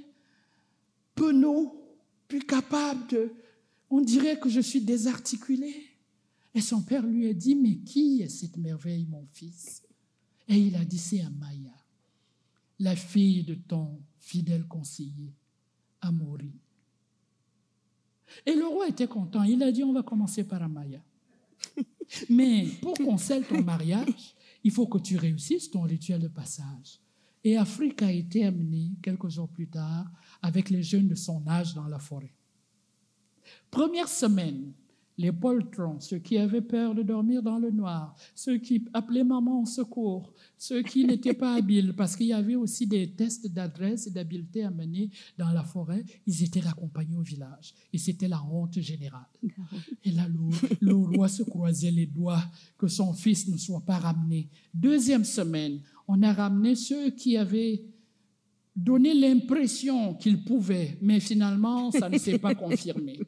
penaud, plus capable de... On dirait que je suis désarticulé. Et son père lui a dit, mais qui est cette merveille, mon fils? Et il a dit, c'est Amaya, la fille de ton fidèle conseiller, Amori. Et le roi était content. Il a dit, on va commencer par Amaya. Mais pour qu'on scelle ton mariage, il faut que tu réussisses ton rituel de passage. Et Afrique a été amenée quelques jours plus tard avec les jeunes de son âge dans la forêt. Première semaine, les poltrons, ceux qui avaient peur de dormir dans le noir, ceux qui appelaient maman au secours, ceux qui n'étaient pas habiles, parce qu'il y avait aussi des tests d'adresse et d'habileté à mener dans la forêt, ils étaient accompagnés au village. Et c'était la honte générale. Et là, le roi se croisait les doigts que son fils ne soit pas ramené. Deuxième semaine, on a ramené ceux qui avaient donné l'impression qu'ils pouvaient, mais finalement, ça ne s'est pas confirmé.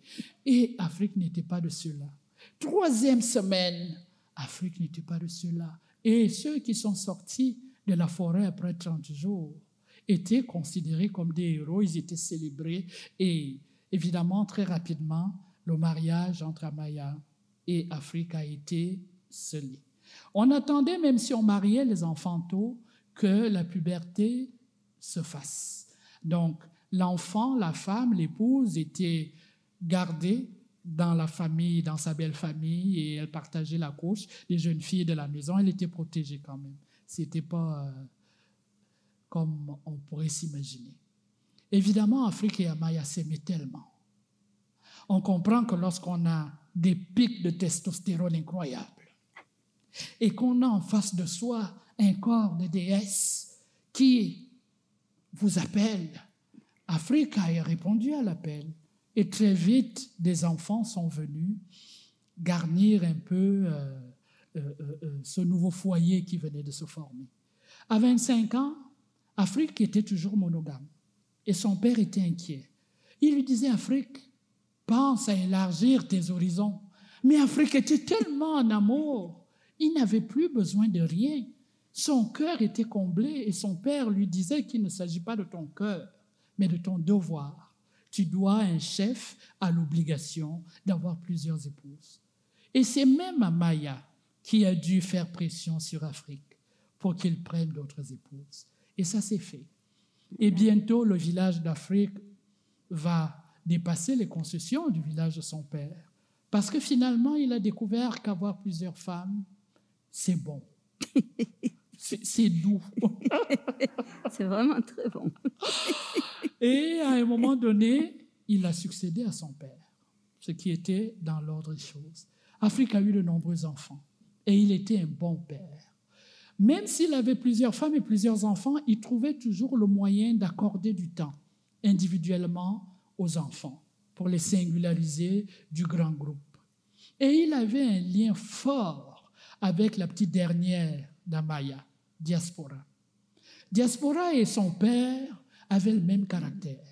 Et Afrique n'était pas de ceux-là. Troisième semaine, Afrique n'était pas de ceux-là. Et ceux qui sont sortis de la forêt après 30 jours étaient considérés comme des héros, ils étaient célébrés. Et évidemment, très rapidement, le mariage entre Amaya et Afrique a été scellé. On attendait, même si on mariait les enfants tôt, que la puberté se fasse. Donc, l'enfant, la femme, l'épouse étaient gardés dans la famille, dans sa belle famille, et elle partageait la couche des jeunes filles de la maison. Elle était protégée quand même. C'était pas euh, comme on pourrait s'imaginer. Évidemment, Afrique et Amaya s'aimaient tellement. On comprend que lorsqu'on a des pics de testostérone incroyables et qu'on a en face de soi un corps de déesse qui vous appelle, Afrique a répondu à l'appel. Et très vite, des enfants sont venus garnir un peu euh, euh, euh, ce nouveau foyer qui venait de se former. À 25 ans, Afrique était toujours monogame et son père était inquiet. Il lui disait, Afrique, pense à élargir tes horizons. Mais Afrique était tellement en amour, il n'avait plus besoin de rien. Son cœur était comblé et son père lui disait qu'il ne s'agit pas de ton cœur, mais de ton devoir tu dois, un chef, à l'obligation d'avoir plusieurs épouses. Et c'est même Amaya qui a dû faire pression sur Afrique pour qu'il prenne d'autres épouses. Et ça s'est fait. Et bientôt, le village d'Afrique va dépasser les concessions du village de son père. Parce que finalement, il a découvert qu'avoir plusieurs femmes, c'est bon. C'est doux. C'est vraiment très bon. Et à un moment donné, il a succédé à son père, ce qui était dans l'ordre des choses. Afrique a eu de nombreux enfants et il était un bon père. Même s'il avait plusieurs femmes et plusieurs enfants, il trouvait toujours le moyen d'accorder du temps individuellement aux enfants pour les singulariser du grand groupe. Et il avait un lien fort avec la petite dernière d'Amaya, Diaspora. Diaspora et son père avaient le même caractère.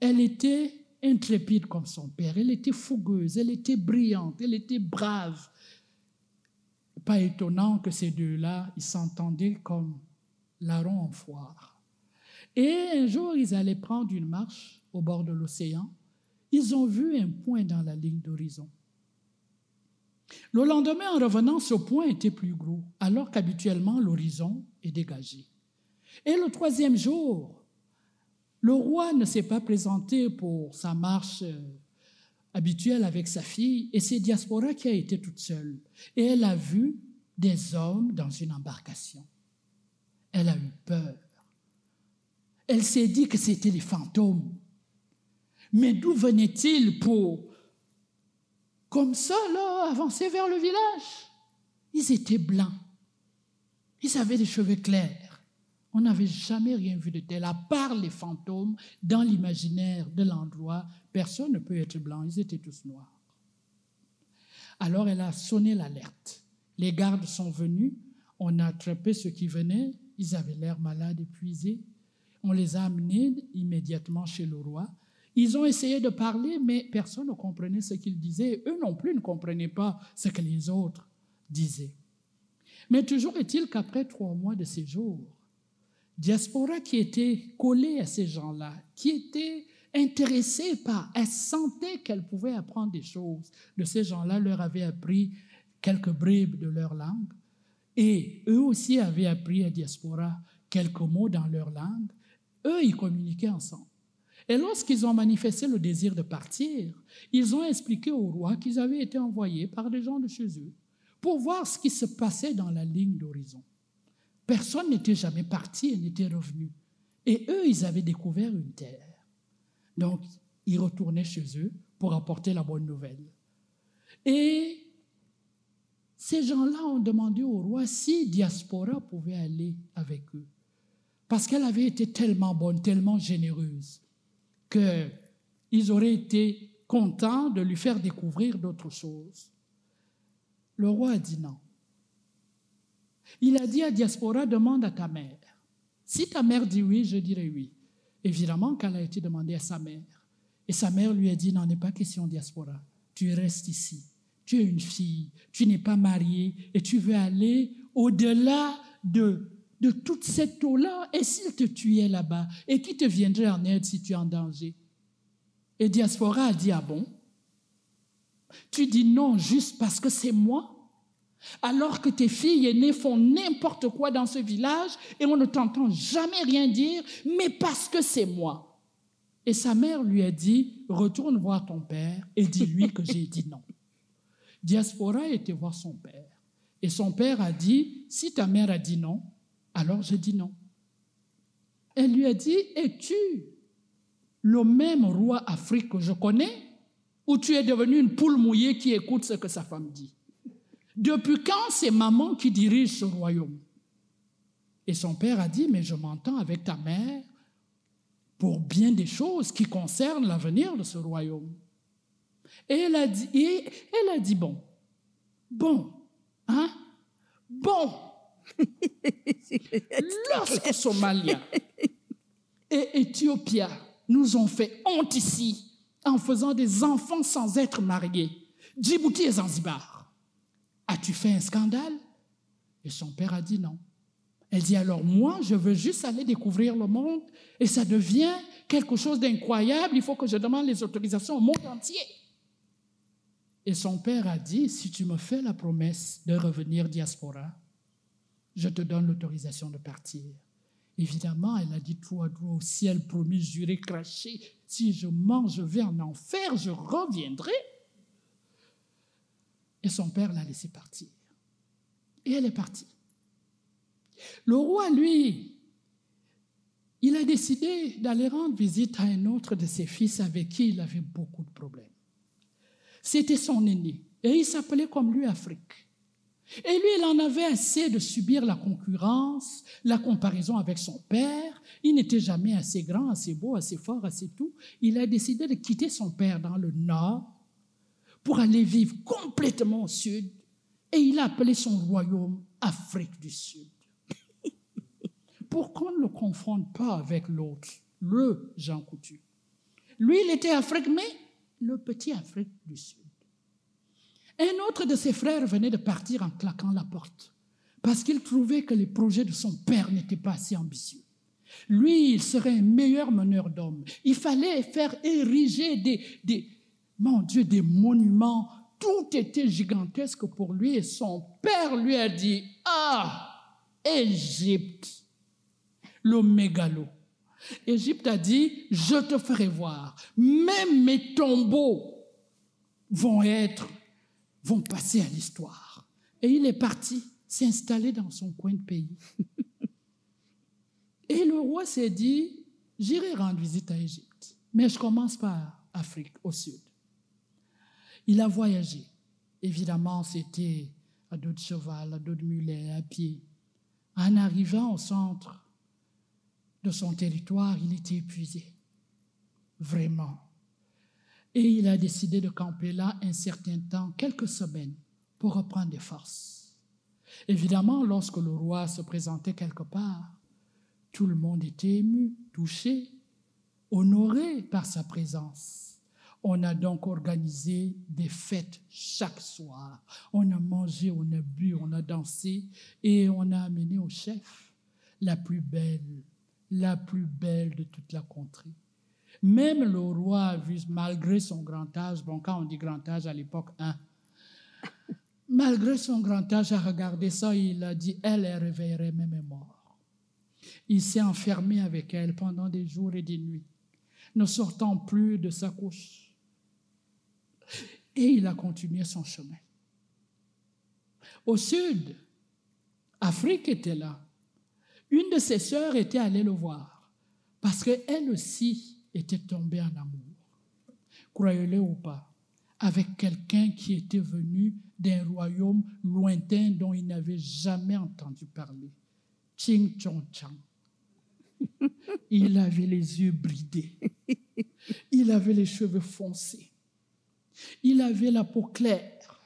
Elle était intrépide comme son père, elle était fougueuse, elle était brillante, elle était brave. Pas étonnant que ces deux-là, ils s'entendaient comme larron en foire. Et un jour, ils allaient prendre une marche au bord de l'océan. Ils ont vu un point dans la ligne d'horizon. Le lendemain, en revenant, ce point était plus gros, alors qu'habituellement, l'horizon est dégagé. Et le troisième jour, le roi ne s'est pas présenté pour sa marche euh, habituelle avec sa fille, et c'est Diaspora qui a été toute seule. Et elle a vu des hommes dans une embarcation. Elle a eu peur. Elle s'est dit que c'était des fantômes. Mais d'où venaient-ils pour, comme ça, là, avancer vers le village Ils étaient blancs. Ils avaient des cheveux clairs. On n'avait jamais rien vu de tel, à part les fantômes dans l'imaginaire de l'endroit. Personne ne peut être blanc, ils étaient tous noirs. Alors elle a sonné l'alerte. Les gardes sont venus, on a attrapé ceux qui venaient, ils avaient l'air malades, épuisés. On les a amenés immédiatement chez le roi. Ils ont essayé de parler, mais personne ne comprenait ce qu'ils disaient. Eux non plus ne comprenaient pas ce que les autres disaient. Mais toujours est-il qu'après trois mois de séjour, Diaspora qui était collée à ces gens-là, qui était intéressée par, elle sentait qu'elle pouvait apprendre des choses de ces gens-là, leur avait appris quelques bribes de leur langue. Et eux aussi avaient appris à Diaspora quelques mots dans leur langue. Eux, ils communiquaient ensemble. Et lorsqu'ils ont manifesté le désir de partir, ils ont expliqué au roi qu'ils avaient été envoyés par des gens de chez eux pour voir ce qui se passait dans la ligne d'horizon. Personne n'était jamais parti et n'était revenu. Et eux, ils avaient découvert une terre. Donc, ils retournaient chez eux pour apporter la bonne nouvelle. Et ces gens-là ont demandé au roi si Diaspora pouvait aller avec eux. Parce qu'elle avait été tellement bonne, tellement généreuse, qu'ils auraient été contents de lui faire découvrir d'autres choses. Le roi a dit non. Il a dit à Diaspora, demande à ta mère. Si ta mère dit oui, je dirai oui. Évidemment qu'elle a été demandée à sa mère. Et sa mère lui a dit, n'en est pas question, Diaspora. Tu restes ici. Tu es une fille, tu n'es pas mariée et tu veux aller au-delà de, de toute cette eau-là. Et s'il te tuait là-bas Et qui te viendrait en aide si tu es en danger Et Diaspora a dit, ah bon? Tu dis non juste parce que c'est moi? Alors que tes filles aînées font n'importe quoi dans ce village et on ne t'entend jamais rien dire, mais parce que c'est moi. Et sa mère lui a dit, retourne voir ton père et dis-lui que j'ai dit non. Diaspora était voir son père. Et son père a dit, si ta mère a dit non, alors je dis non. Elle lui a dit, es-tu le même roi Afrique que je connais ou tu es devenu une poule mouillée qui écoute ce que sa femme dit? Depuis quand c'est maman qui dirige ce royaume? Et son père a dit, mais je m'entends avec ta mère pour bien des choses qui concernent l'avenir de ce royaume. Et elle a dit, et elle a dit bon, bon, hein, bon. Lorsque Somalia et Éthiopie nous ont fait honte ici en faisant des enfants sans être mariés, Djibouti et Zanzibar, As-tu fait un scandale? Et son père a dit non. Elle dit alors moi, je veux juste aller découvrir le monde et ça devient quelque chose d'incroyable, il faut que je demande les autorisations au monde entier. Et son père a dit, si tu me fais la promesse de revenir diaspora, je te donne l'autorisation de partir. Évidemment, elle a dit à droit au ciel, promis, juré, craché, si je mange, je vais en enfer, je reviendrai. Et son père l'a laissé partir. Et elle est partie. Le roi, lui, il a décidé d'aller rendre visite à un autre de ses fils avec qui il avait beaucoup de problèmes. C'était son aîné, et il s'appelait comme lui Afrique. Et lui, il en avait assez de subir la concurrence, la comparaison avec son père. Il n'était jamais assez grand, assez beau, assez fort, assez tout. Il a décidé de quitter son père dans le nord pour aller vivre complètement au sud. Et il a appelé son royaume Afrique du Sud. Pour qu'on ne le confonde pas avec l'autre, le Jean Coutu. Lui, il était Afrique, mais le petit Afrique du Sud. Un autre de ses frères venait de partir en claquant la porte parce qu'il trouvait que les projets de son père n'étaient pas assez ambitieux. Lui, il serait un meilleur meneur d'hommes. Il fallait faire ériger des, des, mon Dieu, des monuments. Tout était gigantesque pour lui et son père lui a dit, ah, Égypte, le mégalo. Égypte a dit, je te ferai voir. Même mes tombeaux vont être vont passer à l'histoire. Et il est parti s'installer dans son coin de pays. Et le roi s'est dit, j'irai rendre visite à Égypte, mais je commence par Afrique, au sud. Il a voyagé. Évidemment, c'était à dos de cheval, à dos de mulet, à pied. En arrivant au centre de son territoire, il était épuisé. Vraiment. Et il a décidé de camper là un certain temps, quelques semaines, pour reprendre des forces. Évidemment, lorsque le roi se présentait quelque part, tout le monde était ému, touché, honoré par sa présence. On a donc organisé des fêtes chaque soir. On a mangé, on a bu, on a dansé et on a amené au chef la plus belle, la plus belle de toute la contrée. Même le roi malgré son grand âge, bon, quand on dit grand âge à l'époque, hein, malgré son grand âge, a regardé ça, il a dit, elle, elle réveillerait même est mort. Il s'est enfermé avec elle pendant des jours et des nuits, ne sortant plus de sa couche. Et il a continué son chemin. Au sud, Afrique était là. Une de ses sœurs était allée le voir, parce qu'elle aussi était tombé en amour, croyez-le ou pas, avec quelqu'un qui était venu d'un royaume lointain dont il n'avait jamais entendu parler, Ching Chong Chang. Il avait les yeux bridés, il avait les cheveux foncés, il avait la peau claire,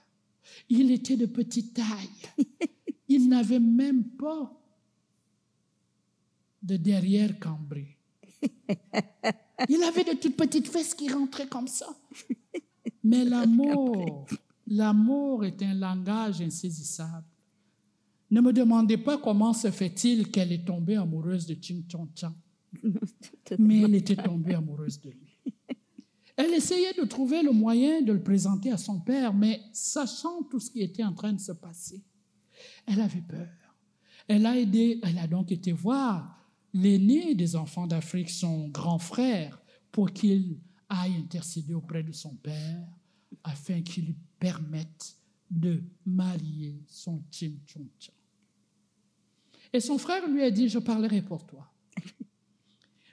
il était de petite taille, il n'avait même pas de derrière cambré. Il avait de toutes petites fesses qui rentraient comme ça. Mais l'amour, l'amour est un langage insaisissable. Ne me demandez pas comment se fait-il qu'elle est tombée amoureuse de Ching Chong Chang. Mais elle était tombée amoureuse de lui. Elle essayait de trouver le moyen de le présenter à son père, mais sachant tout ce qui était en train de se passer, elle avait peur. Elle a aidé, elle a donc été voir l'aîné des enfants d'Afrique, son grand frère, pour qu'il aille intercéder auprès de son père afin qu'il lui permette de marier son Chong Et son frère lui a dit, je parlerai pour toi.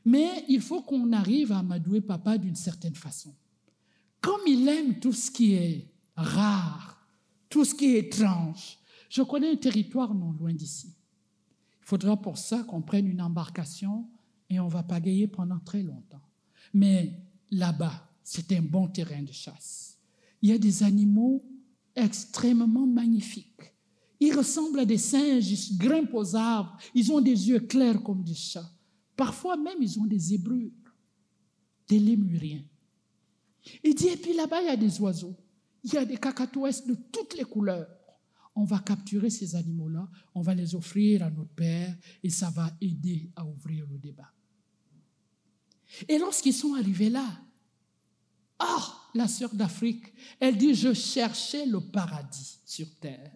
Mais il faut qu'on arrive à amadouer papa d'une certaine façon. Comme il aime tout ce qui est rare, tout ce qui est étrange, je connais un territoire non loin d'ici. Faudra pour ça qu'on prenne une embarcation et on va pagayer pendant très longtemps. Mais là-bas, c'est un bon terrain de chasse. Il y a des animaux extrêmement magnifiques. Ils ressemblent à des singes, ils grimpent aux arbres, ils ont des yeux clairs comme des chats. Parfois même, ils ont des zébrures, des lémuriens. Il dit, et puis là-bas, il y a des oiseaux. Il y a des cacatoès de toutes les couleurs on va capturer ces animaux-là, on va les offrir à notre Père et ça va aider à ouvrir le débat. Et lorsqu'ils sont arrivés là, ah, la sœur d'Afrique, elle dit, je cherchais le paradis sur terre.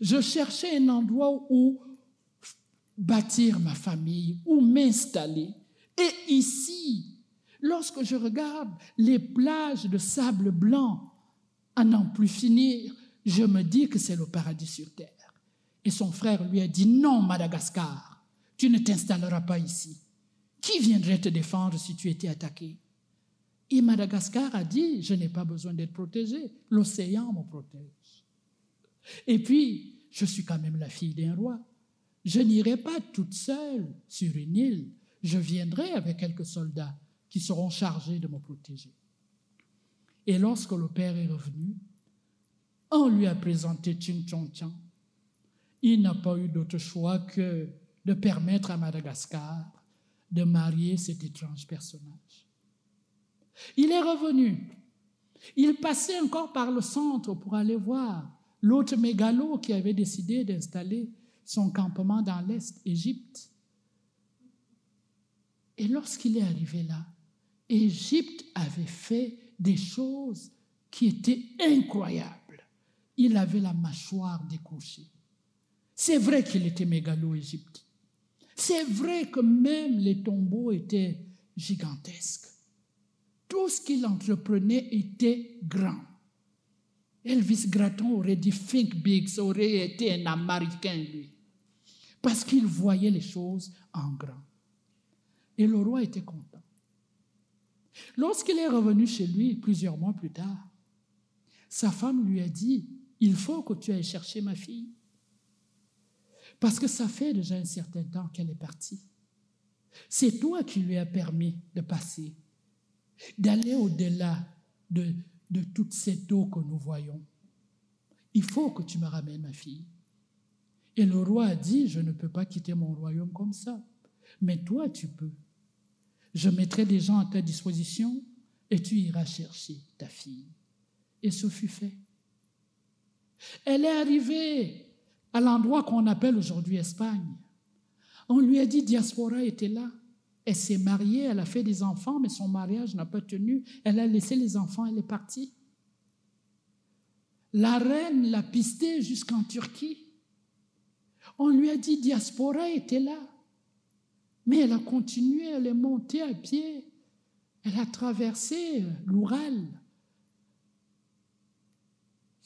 Je cherchais un endroit où bâtir ma famille, où m'installer. Et ici, lorsque je regarde les plages de sable blanc à n'en plus finir, je me dis que c'est le paradis sur terre. Et son frère lui a dit, non, Madagascar, tu ne t'installeras pas ici. Qui viendrait te défendre si tu étais attaqué? Et Madagascar a dit, je n'ai pas besoin d'être protégé, l'océan me protège. Et puis, je suis quand même la fille d'un roi. Je n'irai pas toute seule sur une île, je viendrai avec quelques soldats qui seront chargés de me protéger. Et lorsque le père est revenu, on lui a présenté Ching Chong Chang. Il n'a pas eu d'autre choix que de permettre à Madagascar de marier cet étrange personnage. Il est revenu. Il passait encore par le centre pour aller voir l'autre mégalo qui avait décidé d'installer son campement dans l'Est, Égypte. Et lorsqu'il est arrivé là, Égypte avait fait des choses qui étaient incroyables. Il avait la mâchoire décrochée. C'est vrai qu'il était mégalo-égypte. C'est vrai que même les tombeaux étaient gigantesques. Tout ce qu'il entreprenait était grand. Elvis Gratton aurait dit Think Big, aurait été un Américain, lui. Parce qu'il voyait les choses en grand. Et le roi était content. Lorsqu'il est revenu chez lui plusieurs mois plus tard, sa femme lui a dit, il faut que tu ailles chercher ma fille. Parce que ça fait déjà un certain temps qu'elle est partie. C'est toi qui lui as permis de passer, d'aller au-delà de, de toute cette eau que nous voyons. Il faut que tu me ramènes ma fille. Et le roi a dit, je ne peux pas quitter mon royaume comme ça, mais toi tu peux. Je mettrai des gens à ta disposition et tu iras chercher ta fille. Et ce fut fait. Elle est arrivée à l'endroit qu'on appelle aujourd'hui Espagne. On lui a dit diaspora était là. Elle s'est mariée, elle a fait des enfants, mais son mariage n'a pas tenu. Elle a laissé les enfants, elle est partie. La reine l'a pistée jusqu'en Turquie. On lui a dit diaspora était là. Mais elle a continué, elle est montée à pied. Elle a traversé l'Oural.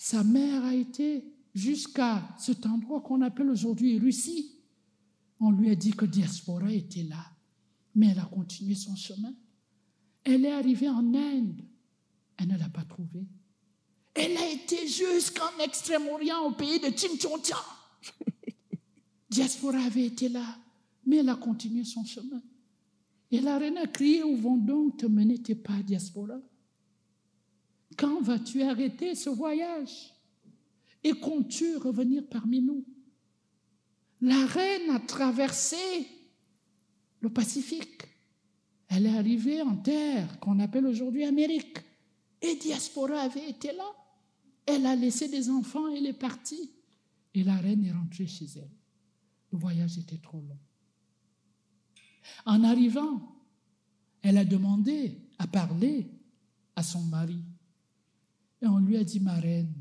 Sa mère a été jusqu'à cet endroit qu'on appelle aujourd'hui Russie. On lui a dit que diaspora était là, mais elle a continué son chemin. Elle est arrivée en Inde, elle ne l'a pas trouvé. Elle a été jusqu'en Extrême-Orient, au pays de Chimchontia. diaspora avait été là, mais elle a continué son chemin. Et la reine a crié, où vont donc te mener tes pas, diaspora? Quand vas-tu arrêter ce voyage et comptes-tu revenir parmi nous? La reine a traversé le Pacifique. Elle est arrivée en terre qu'on appelle aujourd'hui Amérique. Et Diaspora avait été là. Elle a laissé des enfants, elle est partie. Et la reine est rentrée chez elle. Le voyage était trop long. En arrivant, elle a demandé à parler à son mari. Et on lui a dit, ma reine,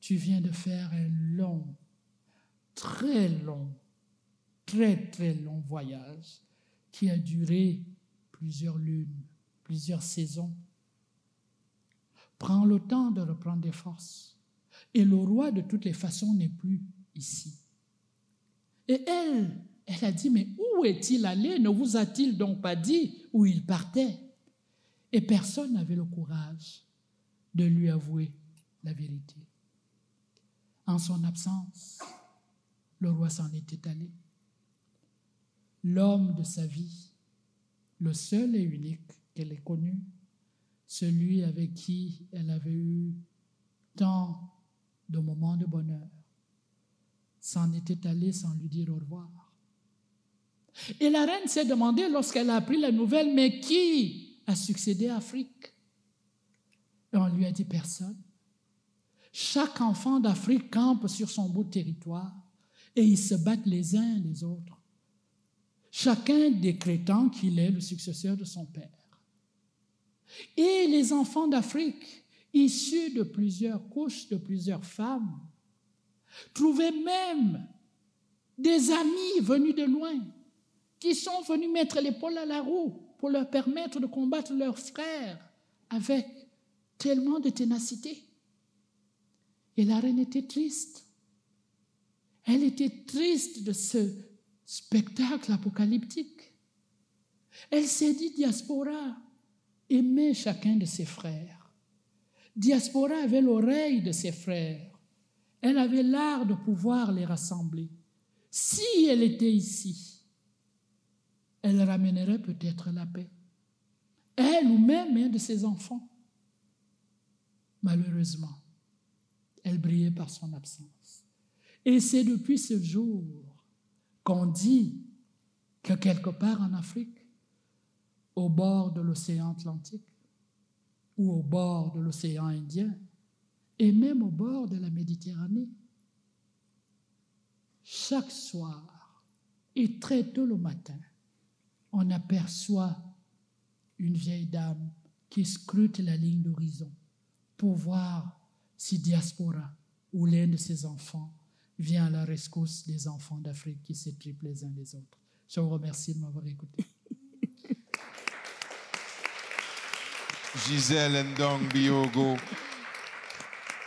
tu viens de faire un long, très long, très très long voyage qui a duré plusieurs lunes, plusieurs saisons. Prends le temps de reprendre des forces. Et le roi, de toutes les façons, n'est plus ici. Et elle, elle a dit, mais où est-il allé? Ne vous a-t-il donc pas dit où il partait? Et personne n'avait le courage de lui avouer la vérité. En son absence, le roi s'en était allé. L'homme de sa vie, le seul et unique qu'elle ait connu, celui avec qui elle avait eu tant de moments de bonheur, s'en était allé sans lui dire au revoir. Et la reine s'est demandé lorsqu'elle a appris la nouvelle, mais qui a succédé à Afrique? Et on lui a dit personne. Chaque enfant d'Afrique campe sur son de territoire et ils se battent les uns les autres, chacun décrétant qu'il est le successeur de son père. Et les enfants d'Afrique, issus de plusieurs couches, de plusieurs femmes, trouvaient même des amis venus de loin qui sont venus mettre l'épaule à la roue pour leur permettre de combattre leurs frères avec tellement de ténacité. Et la reine était triste. Elle était triste de ce spectacle apocalyptique. Elle s'est dit, diaspora, aimait chacun de ses frères. Diaspora avait l'oreille de ses frères. Elle avait l'art de pouvoir les rassembler. Si elle était ici, elle ramènerait peut-être la paix. Elle ou même un de ses enfants. Malheureusement, elle brillait par son absence. Et c'est depuis ce jour qu'on dit que quelque part en Afrique, au bord de l'océan Atlantique ou au bord de l'océan Indien et même au bord de la Méditerranée, chaque soir et très tôt le matin, on aperçoit une vieille dame qui scrute la ligne d'horizon pour voir si Diaspora ou l'un de ses enfants vient à la rescousse des enfants d'Afrique qui s'étripent les uns les autres. Je vous remercie de m'avoir écouté. Gisèle Ndong Biogo.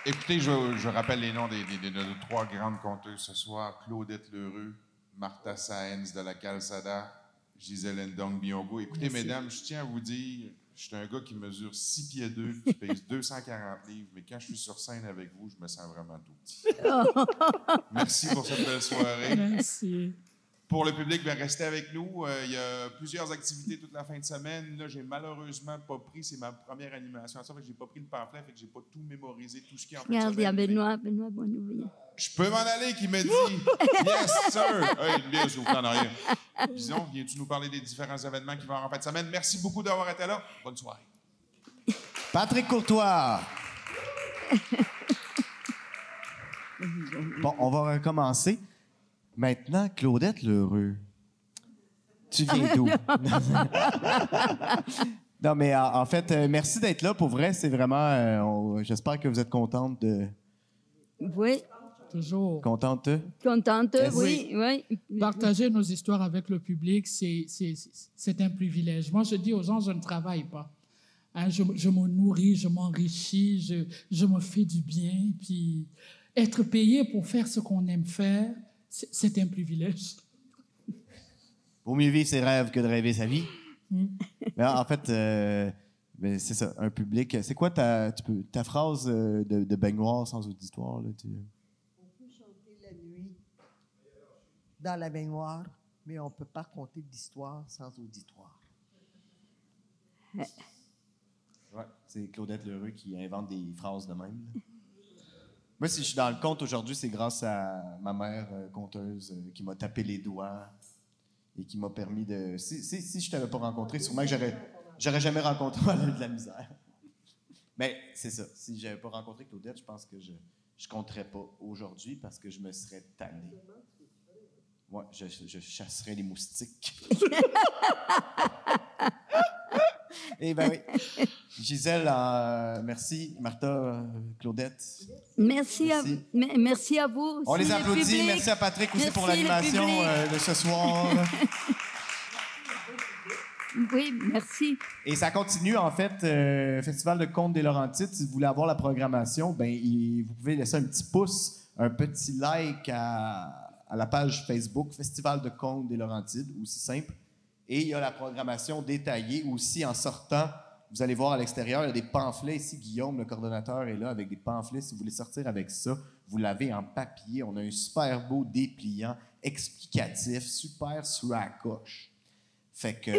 Écoutez, je, je rappelle les noms des, des- de trois grandes conteuses ce soir. Claudette Lheureux, Martha Saenz de la Calzada, Gisèle Ndong Biogo. Écoutez, Merci. mesdames, je tiens à vous dire, je suis un gars qui mesure 6 pieds 2, qui pèse 240 livres, mais quand je suis sur scène avec vous, je me sens vraiment tout petit. Merci pour cette belle soirée. Merci. Pour le public, bien, restez avec nous. Euh, il y a plusieurs activités toute la fin de semaine. Là, j'ai malheureusement pas pris, c'est ma première animation. Ça fait que j'ai pas pris le pamphlet, fait que j'ai pas tout mémorisé, tout ce qui est en fin de Regarde, il y a. Benoît, Benoît Bonouille. Je peux m'en aller, qui me dit Yes, sir! Hey, bien, s'il vous en arrière. Disons, viens-tu nous parler des différents événements qui vont avoir en fin de semaine? Merci beaucoup d'avoir été là. Bonne soirée. Patrick Courtois. Bon, on va recommencer. Maintenant, Claudette Lheureux. Tu viens d'où? non, mais en, en fait, euh, merci d'être là. Pour vrai, c'est vraiment. euh, on- J'espère que vous êtes contente de. Oui, Toujours. Contente? contente, oui, oui. Partager nos histoires avec le public, c'est- c'est c'est un privilège. Moi, je dis aux gens, je ne travaille pas. Hein, je, je me nourris, je m'enrichis, je, je me fais du bien. Puis être payé pour faire ce qu'on aime faire, c'est un privilège. Vaut mieux vivre ses rêves que de rêver sa vie. Mais en fait, euh, ben, c'est ça, un public. C'est quoi ta, tu peux- ta phrase euh, de, de baignoire sans auditoire? Là, tu- On peut chanter la nuit dans la baignoire, mais on ne peut pas conter d'histoire sans auditoire. Ouais, c'est Claudette Lheureux qui invente des phrases de même. là. Moi, si je suis dans le conte aujourd'hui, c'est grâce à ma mère euh, conteuse euh, qui m'a tapé les doigts et qui m'a permis de. Si, je t'avais pas rencontré, sûrement que j'aurais, j'aurais jamais rencontré de la misère. Mais c'est ça. Si j'avais pas rencontré Claudette, je pense que je je compterais pas aujourd'hui parce que je me serais tanné. Ouais, je, je chasserais les moustiques. Eh ben oui. Gisèle, euh, merci. Martha, euh, Claudette. Merci, À, Merci. me- merci à vous. On les le applaudit. public. Merci à Patrick aussi pour Merci, le l'animation euh, de ce soir. Oui, merci. Et ça continue, en fait, euh, Festival de Contes des Laurentides. Si vous voulez avoir la programmation, ben, il- vous pouvez laisser un petit pouce, un petit like à, à la page Facebook Festival de Contes des Laurentides, aussi simple. Et il y a la programmation détaillée aussi en sortant. Vous allez voir à l'extérieur, il y a des pamphlets ici. Guillaume, le coordonnateur, est là avec des pamphlets. Si vous voulez sortir avec ça, vous l'avez en papier. On a un super beau dépliant explicatif, super sur la coche. Fait que.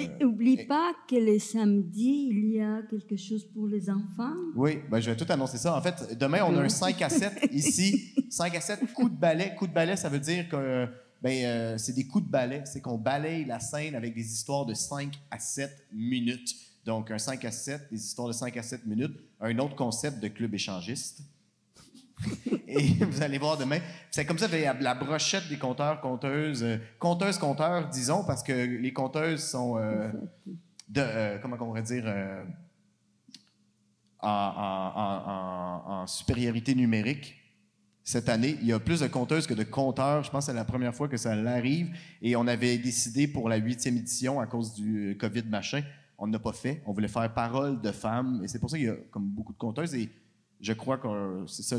Et N'oublie et- pas que les samedis, il y a quelque chose pour les enfants. Oui, ben je vais tout annoncer ça. En fait, demain, on a un 5 à 7 ici. 5 à 7 coups de balai. Coups de balai, ça veut dire que ben, euh, c'est des coups de balai. C'est qu'on balaye la scène avec des histoires de 5 à 7 minutes. Donc, un 5 à 7, des histoires de 5 à 7 minutes. Un autre concept de club échangiste. Et vous allez voir demain. C'est comme ça la, la brochette des compteurs, compteuses, euh, conteuses, compteurs, disons, parce que les compteuses sont euh, de, euh, comment on pourrait dire, euh, en- en- en- en supériorité numérique. Cette année, il y a plus de compteuses que de compteurs. Je pense que c'est la première fois que ça l'arrive. Et on avait décidé pour la huitième édition, à cause du COVID machin, on n'a pas fait. On voulait faire parole de femmes. Et c'est pour ça qu'il y a comme beaucoup de compteuses. Et je crois que c'est ça.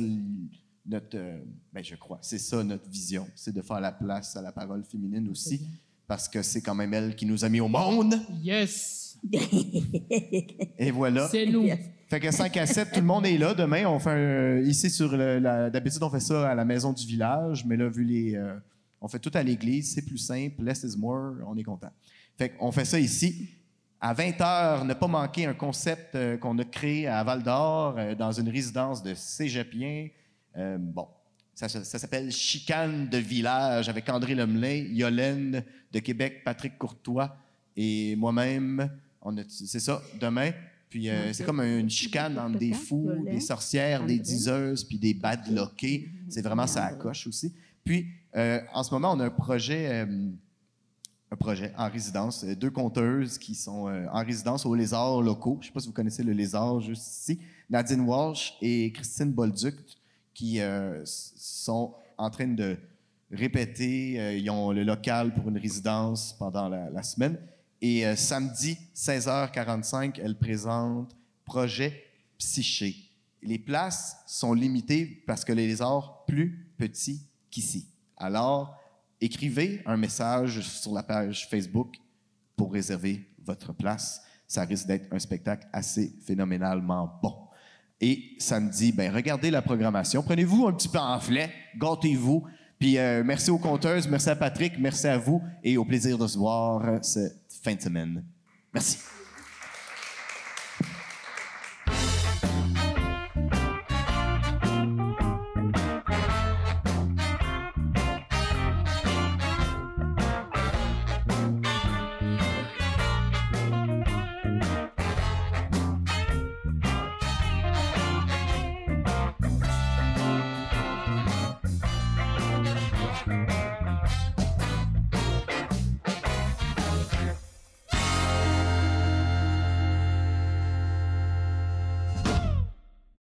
notre, euh, ben, je crois, c'est ça notre vision, c'est de faire la place à la parole féminine aussi, parce que c'est quand même elle qui nous a mis au monde. Yes, Et voilà. c'est nous. Fait que 5 à 7, tout le monde est là. Demain, on fait un- ici sur d'habitude on fait ça à la maison du village, mais là vu les, euh, on fait tout à l'église, c'est plus simple, less is more, on est content. Fait qu'on fait ça ici. À 20h, ne pas manquer un concept euh, qu'on a créé à Val d'Or euh, dans une résidence de cégepiens. Bon, ça, ça- ça s'appelle Chicane de village avec André Lemelin, Yolène de Québec, Patrick Courtois et moi-même. C'est ça, demain. Puis euh, c'est comme une chicane entre des fous, des sorcières, des diseuses, puis des badlockés. C'est vraiment ça à coche aussi. Puis euh, en ce moment, on a un projet, euh, un projet en résidence, deux conteuses qui sont en résidence aux lézards locaux. Je ne sais pas si vous connaissez le lézard juste ici. Nadine Walsh et Christine Bolduc qui sont en train de répéter. ils ont le local pour une résidence pendant la, la semaine. Et euh, samedi, 16h45, elle présente Projet Psyché. Les places sont limitées parce que les lézards plus petits qu'ici. Alors, écrivez un message sur la page Facebook pour réserver votre place. Ça risque d'être un spectacle assez phénoménalement bon. Et samedi, ben, regardez la programmation. Prenez-vous un petit pamphlet, gâtez-vous. Puis euh, merci aux conteuses, merci à Patrick, merci à vous et au plaisir de se voir euh, fin de semaine. Merci.